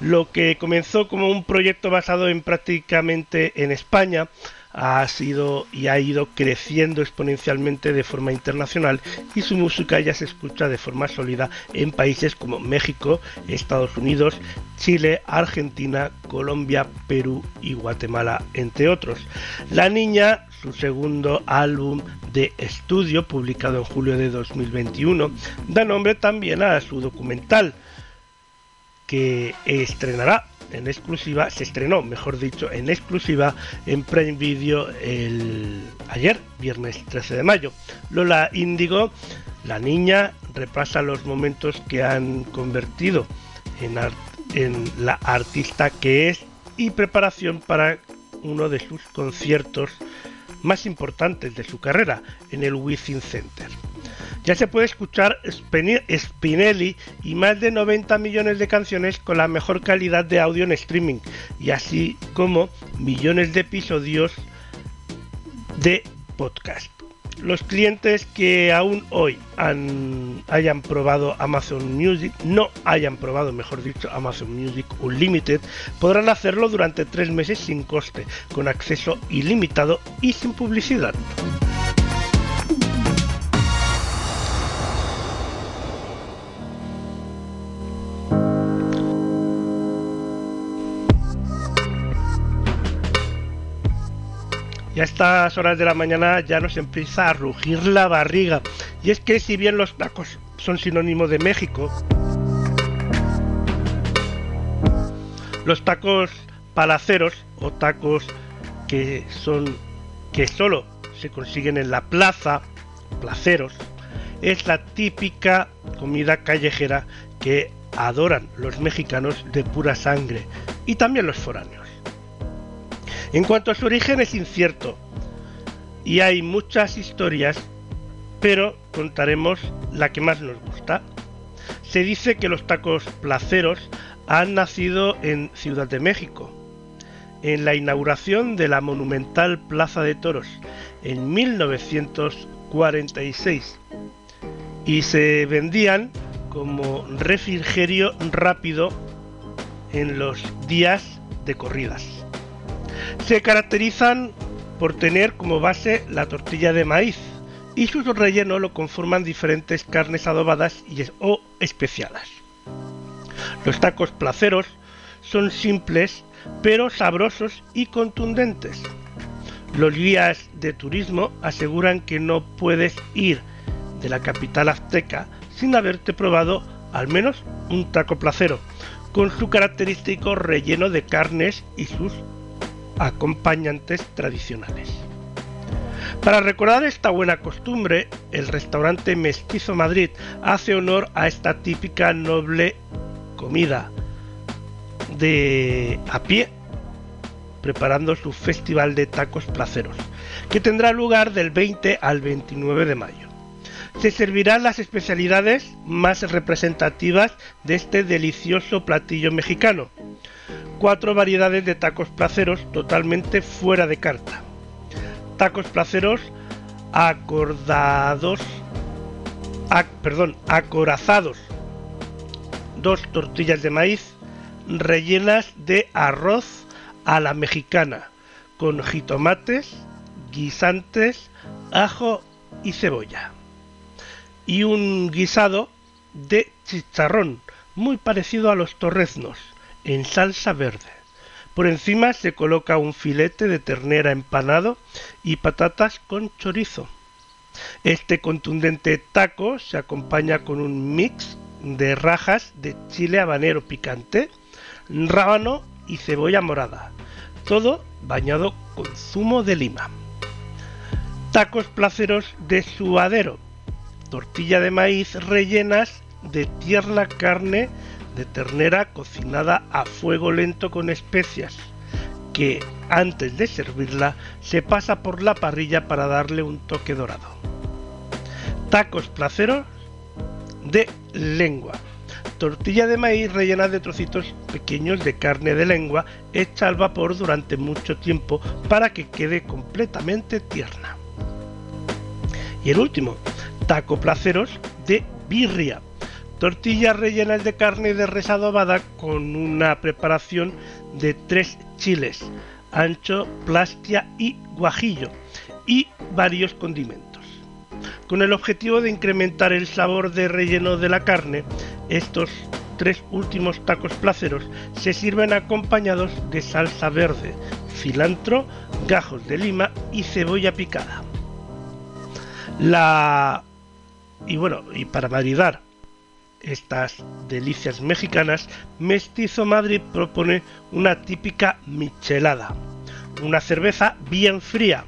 lo que comenzó como un proyecto basado en prácticamente en España, ha sido y ha ido creciendo exponencialmente de forma internacional y su música ya se escucha de forma sólida en países como México, Estados Unidos, Chile, Argentina, Colombia, Perú y Guatemala, entre otros. La Niña, su segundo álbum de estudio, publicado en julio de 2021, da nombre también a su documental que estrenará en exclusiva, se estrenó, mejor dicho, en exclusiva en Prime Video el ayer, viernes 13 de mayo. Lola Índigo, la niña, repasa los momentos que han convertido en, en la artista que es y preparación para uno de sus conciertos más importantes de su carrera en el Wizzing Center. Ya se puede escuchar Spinelli y más de 90 millones de canciones con la mejor calidad de audio en streaming y así como millones de episodios de podcast. Los clientes que aún hoy hayan probado Amazon Music, no hayan probado, mejor dicho, Amazon Music Unlimited, podrán hacerlo durante tres meses sin coste, con acceso ilimitado y sin publicidad. Y a estas horas de la mañana ya nos empieza a rugir la barriga. Y es que si bien los tacos son sinónimo de México, los tacos palaceros o tacos que son que solo se consiguen en la plaza, placeros, es la típica comida callejera que adoran los mexicanos de pura sangre y también los foráneos. En cuanto a su origen es incierto y hay muchas historias, pero contaremos la que más nos gusta. Se dice que los tacos placeros han nacido en Ciudad de México, en la inauguración de la monumental Plaza de Toros en 1946 y se vendían como refrigerio rápido en los días de corridas. Se caracterizan por tener como base la tortilla de maíz y su relleno lo conforman diferentes carnes adobadas y o especiadas. Los tacos placeros son simples pero sabrosos y contundentes. Los guías de turismo aseguran que no puedes ir de la capital azteca sin haberte probado al menos un taco placero, con su característico relleno de carnes y sus acompañantes tradicionales. Para recordar esta buena costumbre, el restaurante Mestizo Madrid hace honor a esta típica noble comida de a pie, preparando su festival de tacos placeros, que tendrá lugar del 20 al 29 de mayo. Se servirán las especialidades más representativas de este delicioso platillo mexicano, cuatro variedades de tacos placeros totalmente fuera de carta. Tacos placeros acordados, perdón, acorazados. Dos tortillas de maíz rellenas de arroz a la mexicana, con jitomates, guisantes, ajo y cebolla. Y un guisado de chicharrón, muy parecido a los torreznos en salsa verde. Por encima se coloca un filete de ternera empanado y patatas con chorizo. Este contundente taco se acompaña con un mix de rajas de chile habanero picante, rábano y cebolla morada, todo bañado con zumo de lima. Tacos placeros de suadero, tortilla de maíz rellenas de tierna carne de ternera cocinada a fuego lento con especias, que antes de servirla se pasa por la parrilla para darle un toque dorado. Tacos placeros de lengua, tortilla de maíz rellena de trocitos pequeños de carne de lengua hecha al vapor durante mucho tiempo para que quede completamente tierna. Y el último, taco placeros de birria. Tortillas rellenas de carne de res adobada con una preparación de tres chiles, ancho, plastia y guajillo, y varios condimentos. Con el objetivo de incrementar el sabor de relleno de la carne, estos tres últimos tacos placeros se sirven acompañados de salsa verde, cilantro, gajos de lima y cebolla picada. La y bueno, y para maridar estas delicias mexicanas, Mestizo Madrid propone una típica michelada, una cerveza bien fría,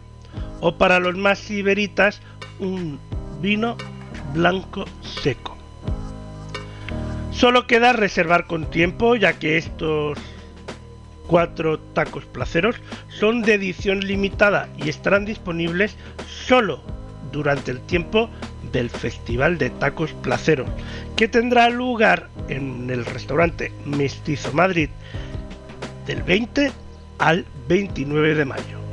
o para los más iberitas, un vino blanco seco. Solo queda reservar con tiempo, ya que estos cuatro tacos placeros son de edición limitada y estarán disponibles solo durante el tiempo del Festival de Tacos Placeros, que tendrá lugar en el restaurante Mestizo Madrid del 20 al 29 de mayo.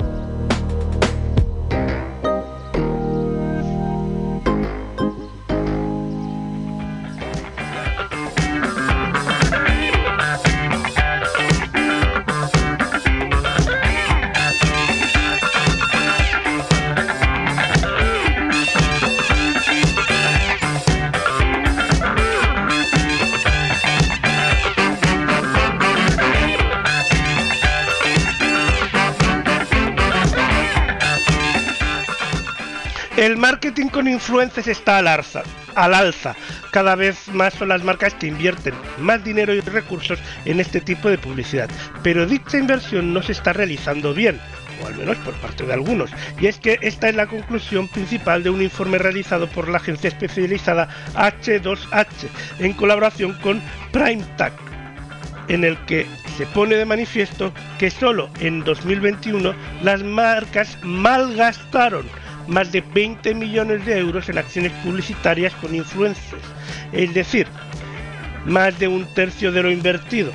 Con está al alza, al alza. Cada vez más son las marcas que invierten más dinero y recursos en este tipo de publicidad. Pero dicha inversión no se está realizando bien, o al menos por parte de algunos. Y es que esta es la conclusión principal de un informe realizado por la agencia especializada H2H en colaboración con PrimeTag en el que se pone de manifiesto que solo en 2021 las marcas malgastaron más de 20 millones de euros en acciones publicitarias con influencers, es decir, más de un tercio de lo invertido.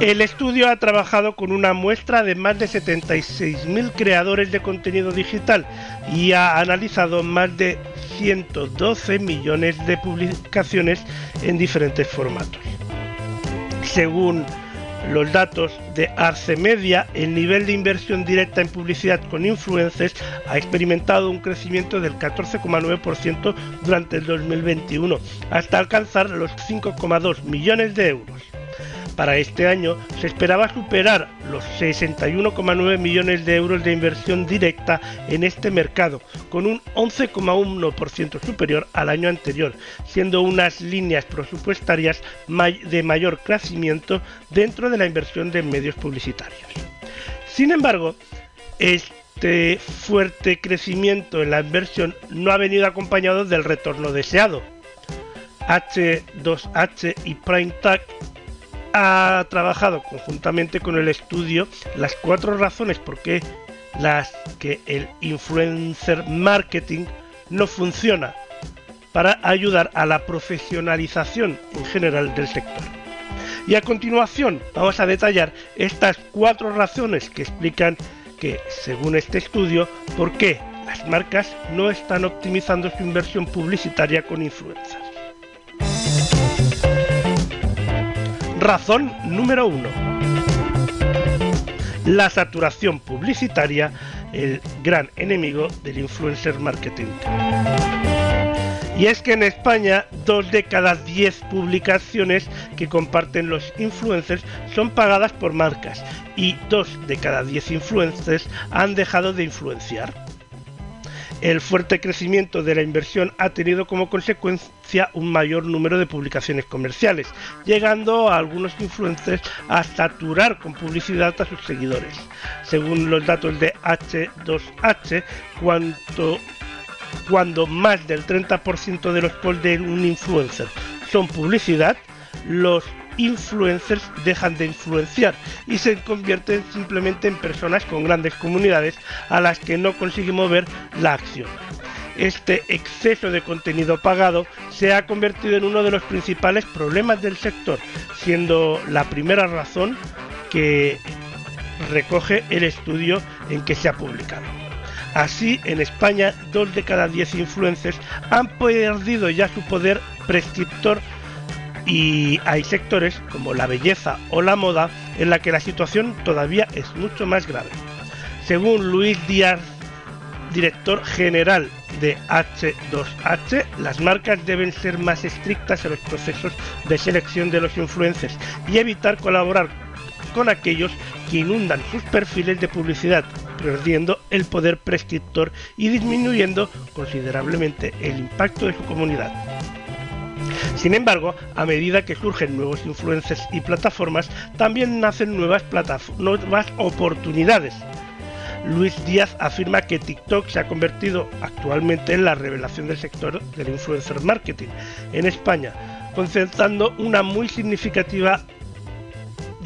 El estudio ha trabajado con una muestra de más de 76.000 creadores de contenido digital y ha analizado más de 112 millones de publicaciones en diferentes formatos. Según los datos de Arce Media, el nivel de inversión directa en publicidad con influencers ha experimentado un crecimiento del 14,9% durante el 2021, hasta alcanzar los 5,2 millones de euros. Para este año se esperaba superar los 61,9 millones de euros de inversión directa en este mercado, con un 11,1% superior al año anterior, siendo unas líneas presupuestarias de mayor crecimiento dentro de la inversión de medios publicitarios. Sin embargo, este fuerte crecimiento en la inversión no ha venido acompañado del retorno deseado. H2H y PrimeTag ha trabajado conjuntamente con el estudio las cuatro razones por qué las que el influencer marketing no funciona para ayudar a la profesionalización en general del sector. Y a continuación vamos a detallar estas cuatro razones que explican que, según este estudio, por qué las marcas no están optimizando su inversión publicitaria con influencers. Razón número 1. La saturación publicitaria, el gran enemigo del influencer marketing. Y es que en España, dos de cada 10 publicaciones que comparten los influencers son pagadas por marcas y dos de cada 10 influencers han dejado de influenciar. El fuerte crecimiento de la inversión ha tenido como consecuencia un mayor número de publicaciones comerciales, llegando a algunos influencers a saturar con publicidad a sus seguidores. Según los datos de H2H, cuanto, cuando más del 30% de los posts de un influencer son publicidad, los influencers dejan de influenciar y se convierten simplemente en personas con grandes comunidades a las que no consiguen mover la acción. Este exceso de contenido pagado se ha convertido en uno de los principales problemas del sector, siendo la primera razón que recoge el estudio en que se ha publicado. Así, en España, dos de cada diez influencers han perdido ya su poder prescriptor y hay sectores como la belleza o la moda en la que la situación todavía es mucho más grave. Según Luis Díaz, director general de H2H, las marcas deben ser más estrictas en los procesos de selección de los influencers y evitar colaborar con aquellos que inundan sus perfiles de publicidad, perdiendo el poder prescriptor y disminuyendo considerablemente el impacto de su comunidad. Sin embargo, a medida que surgen nuevos influencers y plataformas, también nacen nuevas, nuevas oportunidades. Luis Díaz afirma que TikTok se ha convertido actualmente en la revelación del sector del influencer marketing en España, concentrando una muy significativa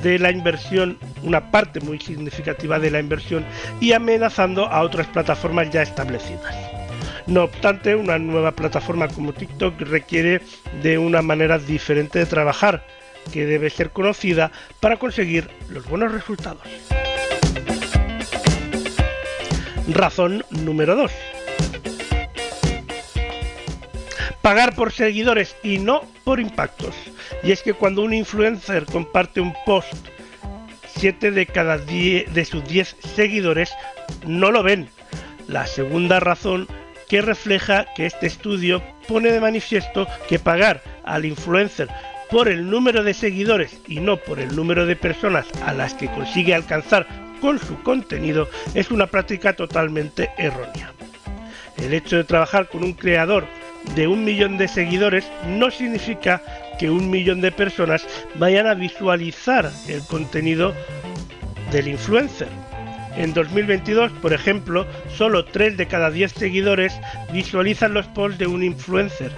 de la inversión, una parte muy significativa de la inversión y amenazando a otras plataformas ya establecidas. No obstante, una nueva plataforma como TikTok requiere de una manera diferente de trabajar, que debe ser conocida para conseguir los buenos resultados. Razón número 2. Pagar por seguidores y no por impactos. Y es que cuando un influencer comparte un post, 7 de cada 10 de sus 10 seguidores no lo ven. La segunda razón que refleja que este estudio pone de manifiesto que pagar al influencer por el número de seguidores y no por el número de personas a las que consigue alcanzar con su contenido es una práctica totalmente errónea. El hecho de trabajar con un creador de un millón de seguidores no significa que un millón de personas vayan a visualizar el contenido del influencer. En 2022, por ejemplo, solo 3 de cada 10 seguidores visualizan los posts de un influencer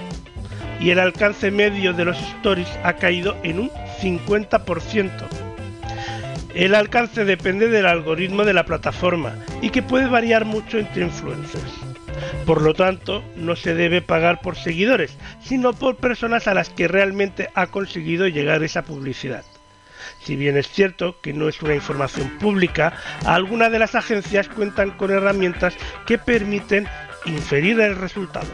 y el alcance medio de los stories ha caído en un 50%. El alcance depende del algoritmo de la plataforma y que puede variar mucho entre influencers. Por lo tanto, no se debe pagar por seguidores, sino por personas a las que realmente ha conseguido llegar esa publicidad. Si bien es cierto que no es una información pública, algunas de las agencias cuentan con herramientas que permiten inferir el resultado.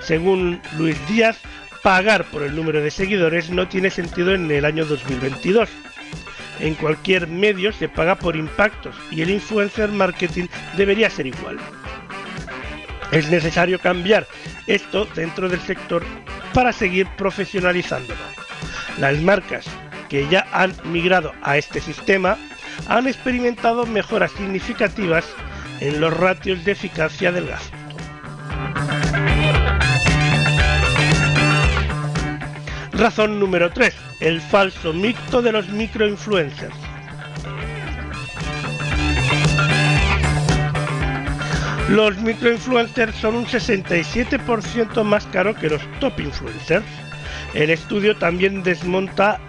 Según Luis Díaz, pagar por el número de seguidores no tiene sentido en el año 2022. En cualquier medio se paga por impactos y el influencer marketing debería ser igual. Es necesario cambiar esto dentro del sector para seguir profesionalizándolo. Las marcas que ya han migrado a este sistema han experimentado mejoras significativas en los ratios de eficacia del gasto. Razón número 3. El falso mito de los microinfluencers. Los microinfluencers son un 67% más caro que los top influencers. El estudio también desmonta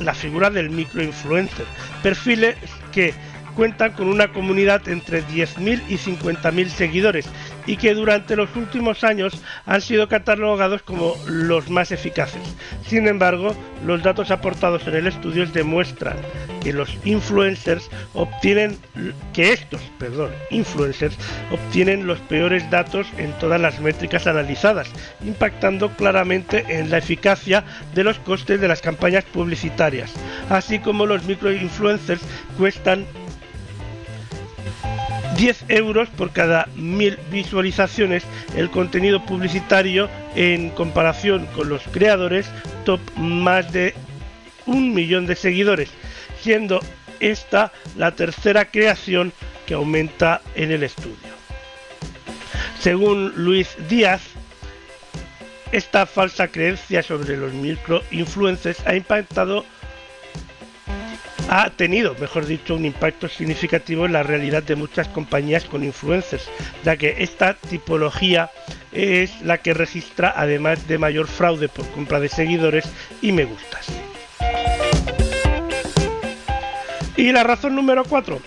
la figura del microinfluencer, perfiles que cuentan con una comunidad entre 10.000 y 50.000 seguidores y que durante los últimos años han sido catalogados como los más eficaces. Sin embargo, los datos aportados en el estudio demuestran que los influencers obtienen que estos, perdón, influencers obtienen los peores datos en todas las métricas analizadas, impactando claramente en la eficacia de los costes de las campañas publicitarias, así como los microinfluencers cuestan 10 euros por cada mil visualizaciones el contenido publicitario en comparación con los creadores top más de un millón de seguidores, siendo esta la tercera creación que aumenta en el estudio. Según Luis Díaz, esta falsa creencia sobre los microinfluencers ha impactado ha tenido, mejor dicho, un impacto significativo en la realidad de muchas compañías con influencers, ya que esta tipología es la que registra además de mayor fraude por compra de seguidores y me gustas. Y la razón número 4,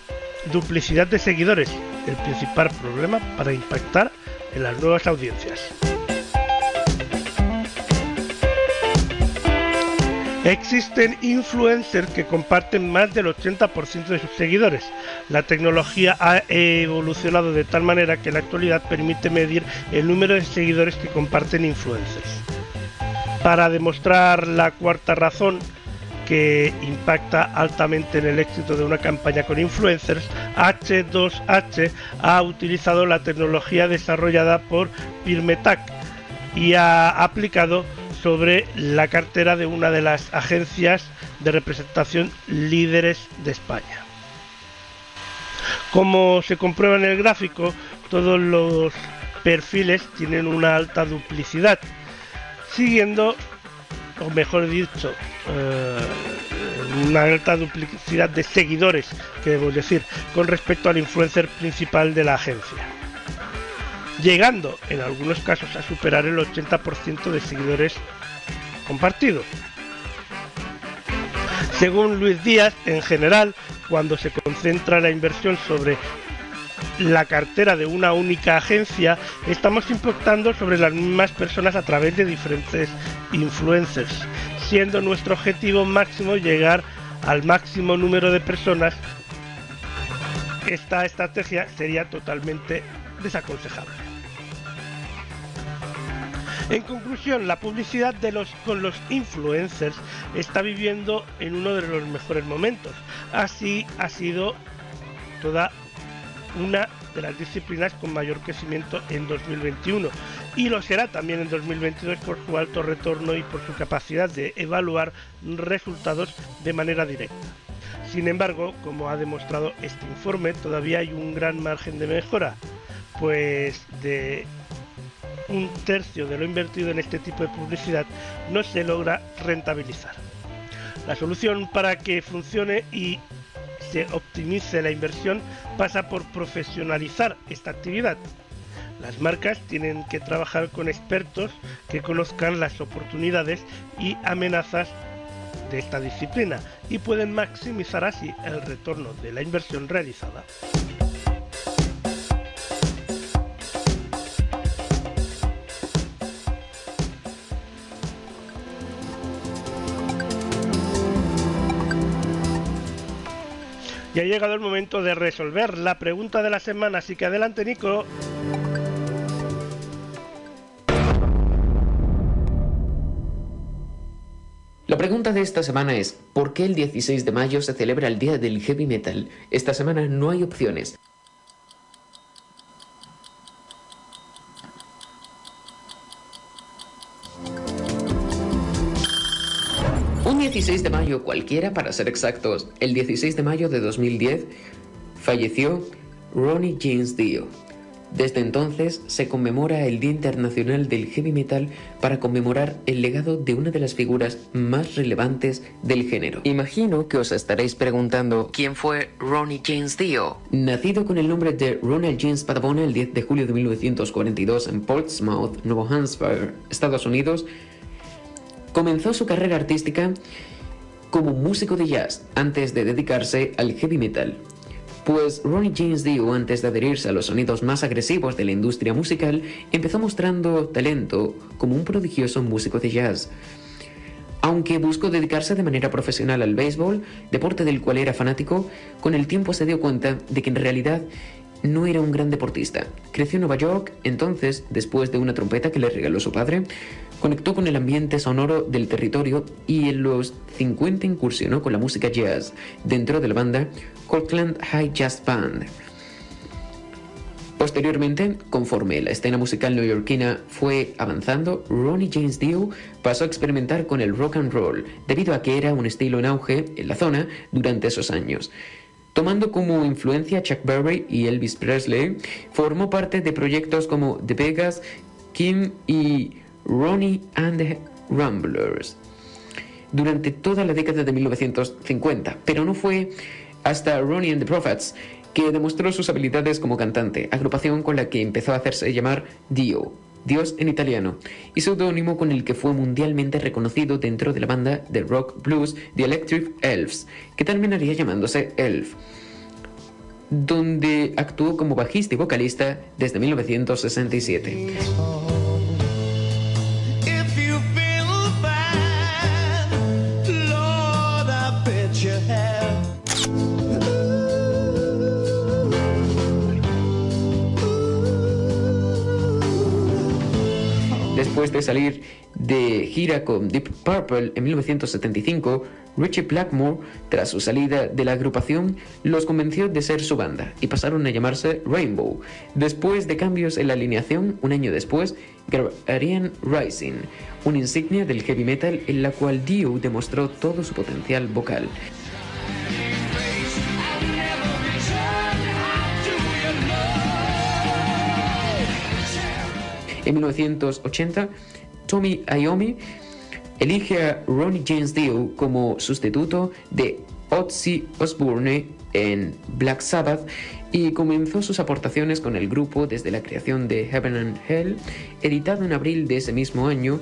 duplicidad de seguidores, el principal problema para impactar en las nuevas audiencias. Existen influencers que comparten más del 80% de sus seguidores. La tecnología ha evolucionado de tal manera que en la actualidad permite medir el número de seguidores que comparten influencers. Para demostrar la cuarta razón que impacta altamente en el éxito de una campaña con influencers, H2H ha utilizado la tecnología desarrollada por Pirmetac y ha aplicado sobre la cartera de una de las agencias de representación líderes de España. Como se comprueba en el gráfico, todos los perfiles tienen una alta duplicidad, siguiendo, o mejor dicho, eh, una alta duplicidad de seguidores, que debo decir, con respecto al influencer principal de la agencia llegando en algunos casos a superar el 80% de seguidores compartidos. Según Luis Díaz, en general, cuando se concentra la inversión sobre la cartera de una única agencia, estamos impactando sobre las mismas personas a través de diferentes influencers, siendo nuestro objetivo máximo llegar al máximo número de personas. Esta estrategia sería totalmente desaconsejable. En conclusión, la publicidad con los influencers está viviendo en uno de los mejores momentos. Así ha sido toda una de las disciplinas con mayor crecimiento en 2021 y lo será también en 2022 por su alto retorno y por su capacidad de evaluar resultados de manera directa. Sin embargo, como ha demostrado este informe, todavía hay un gran margen de mejora, pues de un tercio de lo invertido en este tipo de publicidad no se logra rentabilizar. La solución para que funcione y se optimice la inversión pasa por profesionalizar esta actividad. Las marcas tienen que trabajar con expertos que conozcan las oportunidades y amenazas de esta disciplina y pueden maximizar así el retorno de la inversión realizada. Y ha llegado el momento de resolver la pregunta de la semana, así que adelante Nico. La pregunta de esta semana es, ¿por qué el 16 de mayo se celebra el Día del Heavy Metal? Esta semana no hay opciones. 16 de mayo cualquiera, para ser exactos, el 16 de mayo de 2010, falleció Ronnie James Dio. Desde entonces se conmemora el Día Internacional del Heavy Metal para conmemorar el legado de una de las figuras más relevantes del género. Imagino que os estaréis preguntando ¿quién fue Ronnie James Dio? Nacido con el nombre de Ronald James Padabona el 10 de julio de 1942 en Portsmouth, Nuevo Hampshire, Estados Unidos, comenzó su carrera artística como músico de jazz antes de dedicarse al heavy metal. Pues Ronnie James Dio, antes de adherirse a los sonidos más agresivos de la industria musical, empezó mostrando talento como un prodigioso músico de jazz. Aunque buscó dedicarse de manera profesional al béisbol, deporte del cual era fanático, con el tiempo se dio cuenta de que en realidad no era un gran deportista. Creció en Nueva York, entonces, después de una trompeta que le regaló su padre, conectó con el ambiente sonoro del territorio y en los 50 incursionó con la música jazz dentro de la banda Cortland High Jazz Band. Posteriormente, conforme la escena musical neoyorquina fue avanzando, Ronnie James Dio pasó a experimentar con el rock and roll, debido a que era un estilo en auge en la zona durante esos años. Tomando como influencia Chuck Berry y Elvis Presley, formó parte de proyectos como The Vegas, Kim y Ronnie and the Ramblers durante toda la década de 1950, pero no fue hasta Ronnie and the Prophets que demostró sus habilidades como cantante, agrupación con la que empezó a hacerse llamar Dio, Dios en italiano, y seudónimo con el que fue mundialmente reconocido dentro de la banda de rock blues The Electric Elves, que terminaría llamándose Elf. donde actuó como bajista y vocalista desde 1967. Después de salir de gira con Deep Purple en 1975, Richie Blackmore, tras su salida de la agrupación, los convenció de ser su banda y pasaron a llamarse Rainbow. Después de cambios en la alineación, un año después, grabarían Rising, una insignia del heavy metal en la cual Dio demostró todo su potencial vocal. En 1980, Tommy Iommi elige a Ronnie James Dio como sustituto de Ozzy Osbourne en Black Sabbath y comenzó sus aportaciones con el grupo desde la creación de Heaven and Hell, editado en abril de ese mismo año,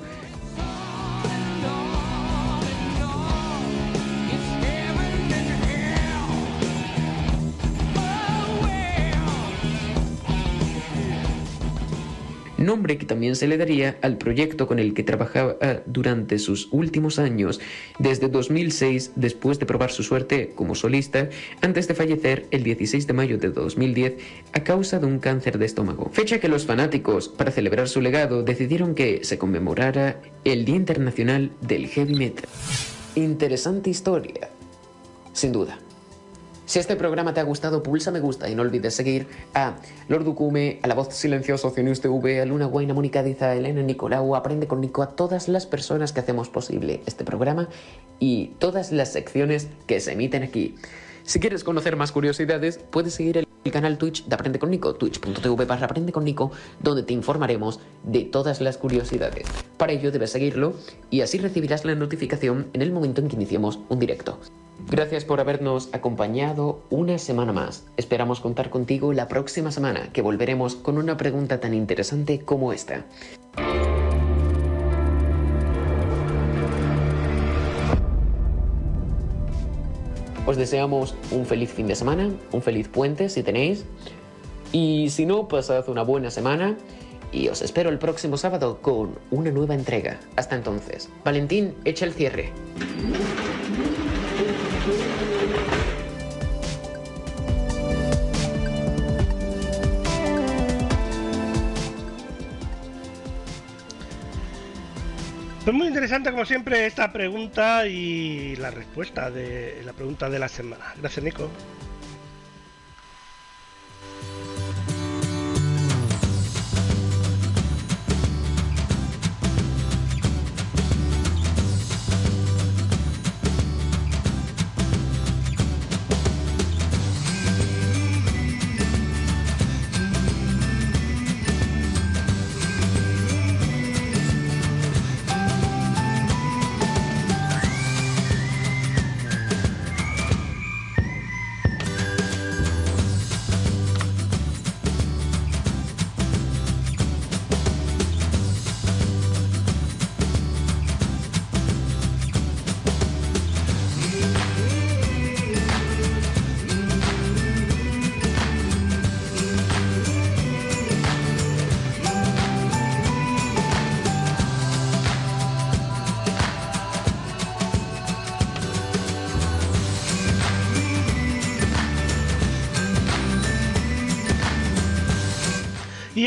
nombre que también se le daría al proyecto con el que trabajaba durante sus últimos años, desde 2006 después de probar su suerte como solista, antes de fallecer el 16 de mayo de 2010 a causa de un cáncer de estómago. Fecha que los fanáticos, para celebrar su legado, decidieron que se conmemorara el Día Internacional del Heavy Metal. Interesante historia, sin duda. Si este programa te ha gustado, pulsa me gusta y no olvides seguir a Lord Ducume, a La Voz Silenciosa, News TV, a Luna Guaina, Mónica Diza, a Elena Nicolau, Aprende con Nico, a todas las personas que hacemos posible este programa y todas las secciones que se emiten aquí. Si quieres conocer más curiosidades, puedes seguir el canal Twitch de Aprende con Nico, twitch.tv barra Aprende con Nico, donde te informaremos de todas las curiosidades. Para ello debes seguirlo y así recibirás la notificación en el momento en que iniciemos un directo. Gracias por habernos acompañado una semana más. Esperamos contar contigo la próxima semana, que volveremos con una pregunta tan interesante como esta. Os deseamos un feliz fin de semana, un feliz puente si tenéis. Y si no, pasad una buena semana y os espero el próximo sábado con una nueva entrega. Hasta entonces, Valentín, echa el cierre. Pues muy interesante como siempre esta pregunta y la respuesta de la pregunta de la semana. Gracias Nico.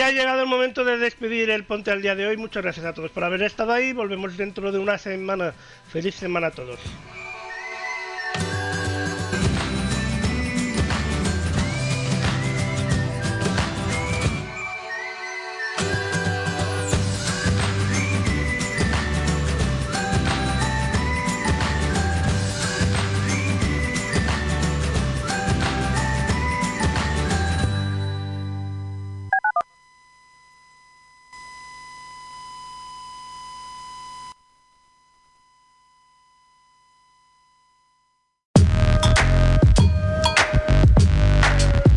Ha llegado el momento de despedir el Ponte al día de hoy. Muchas gracias a todos por haber estado ahí. Volvemos dentro de una semana. Feliz semana a todos.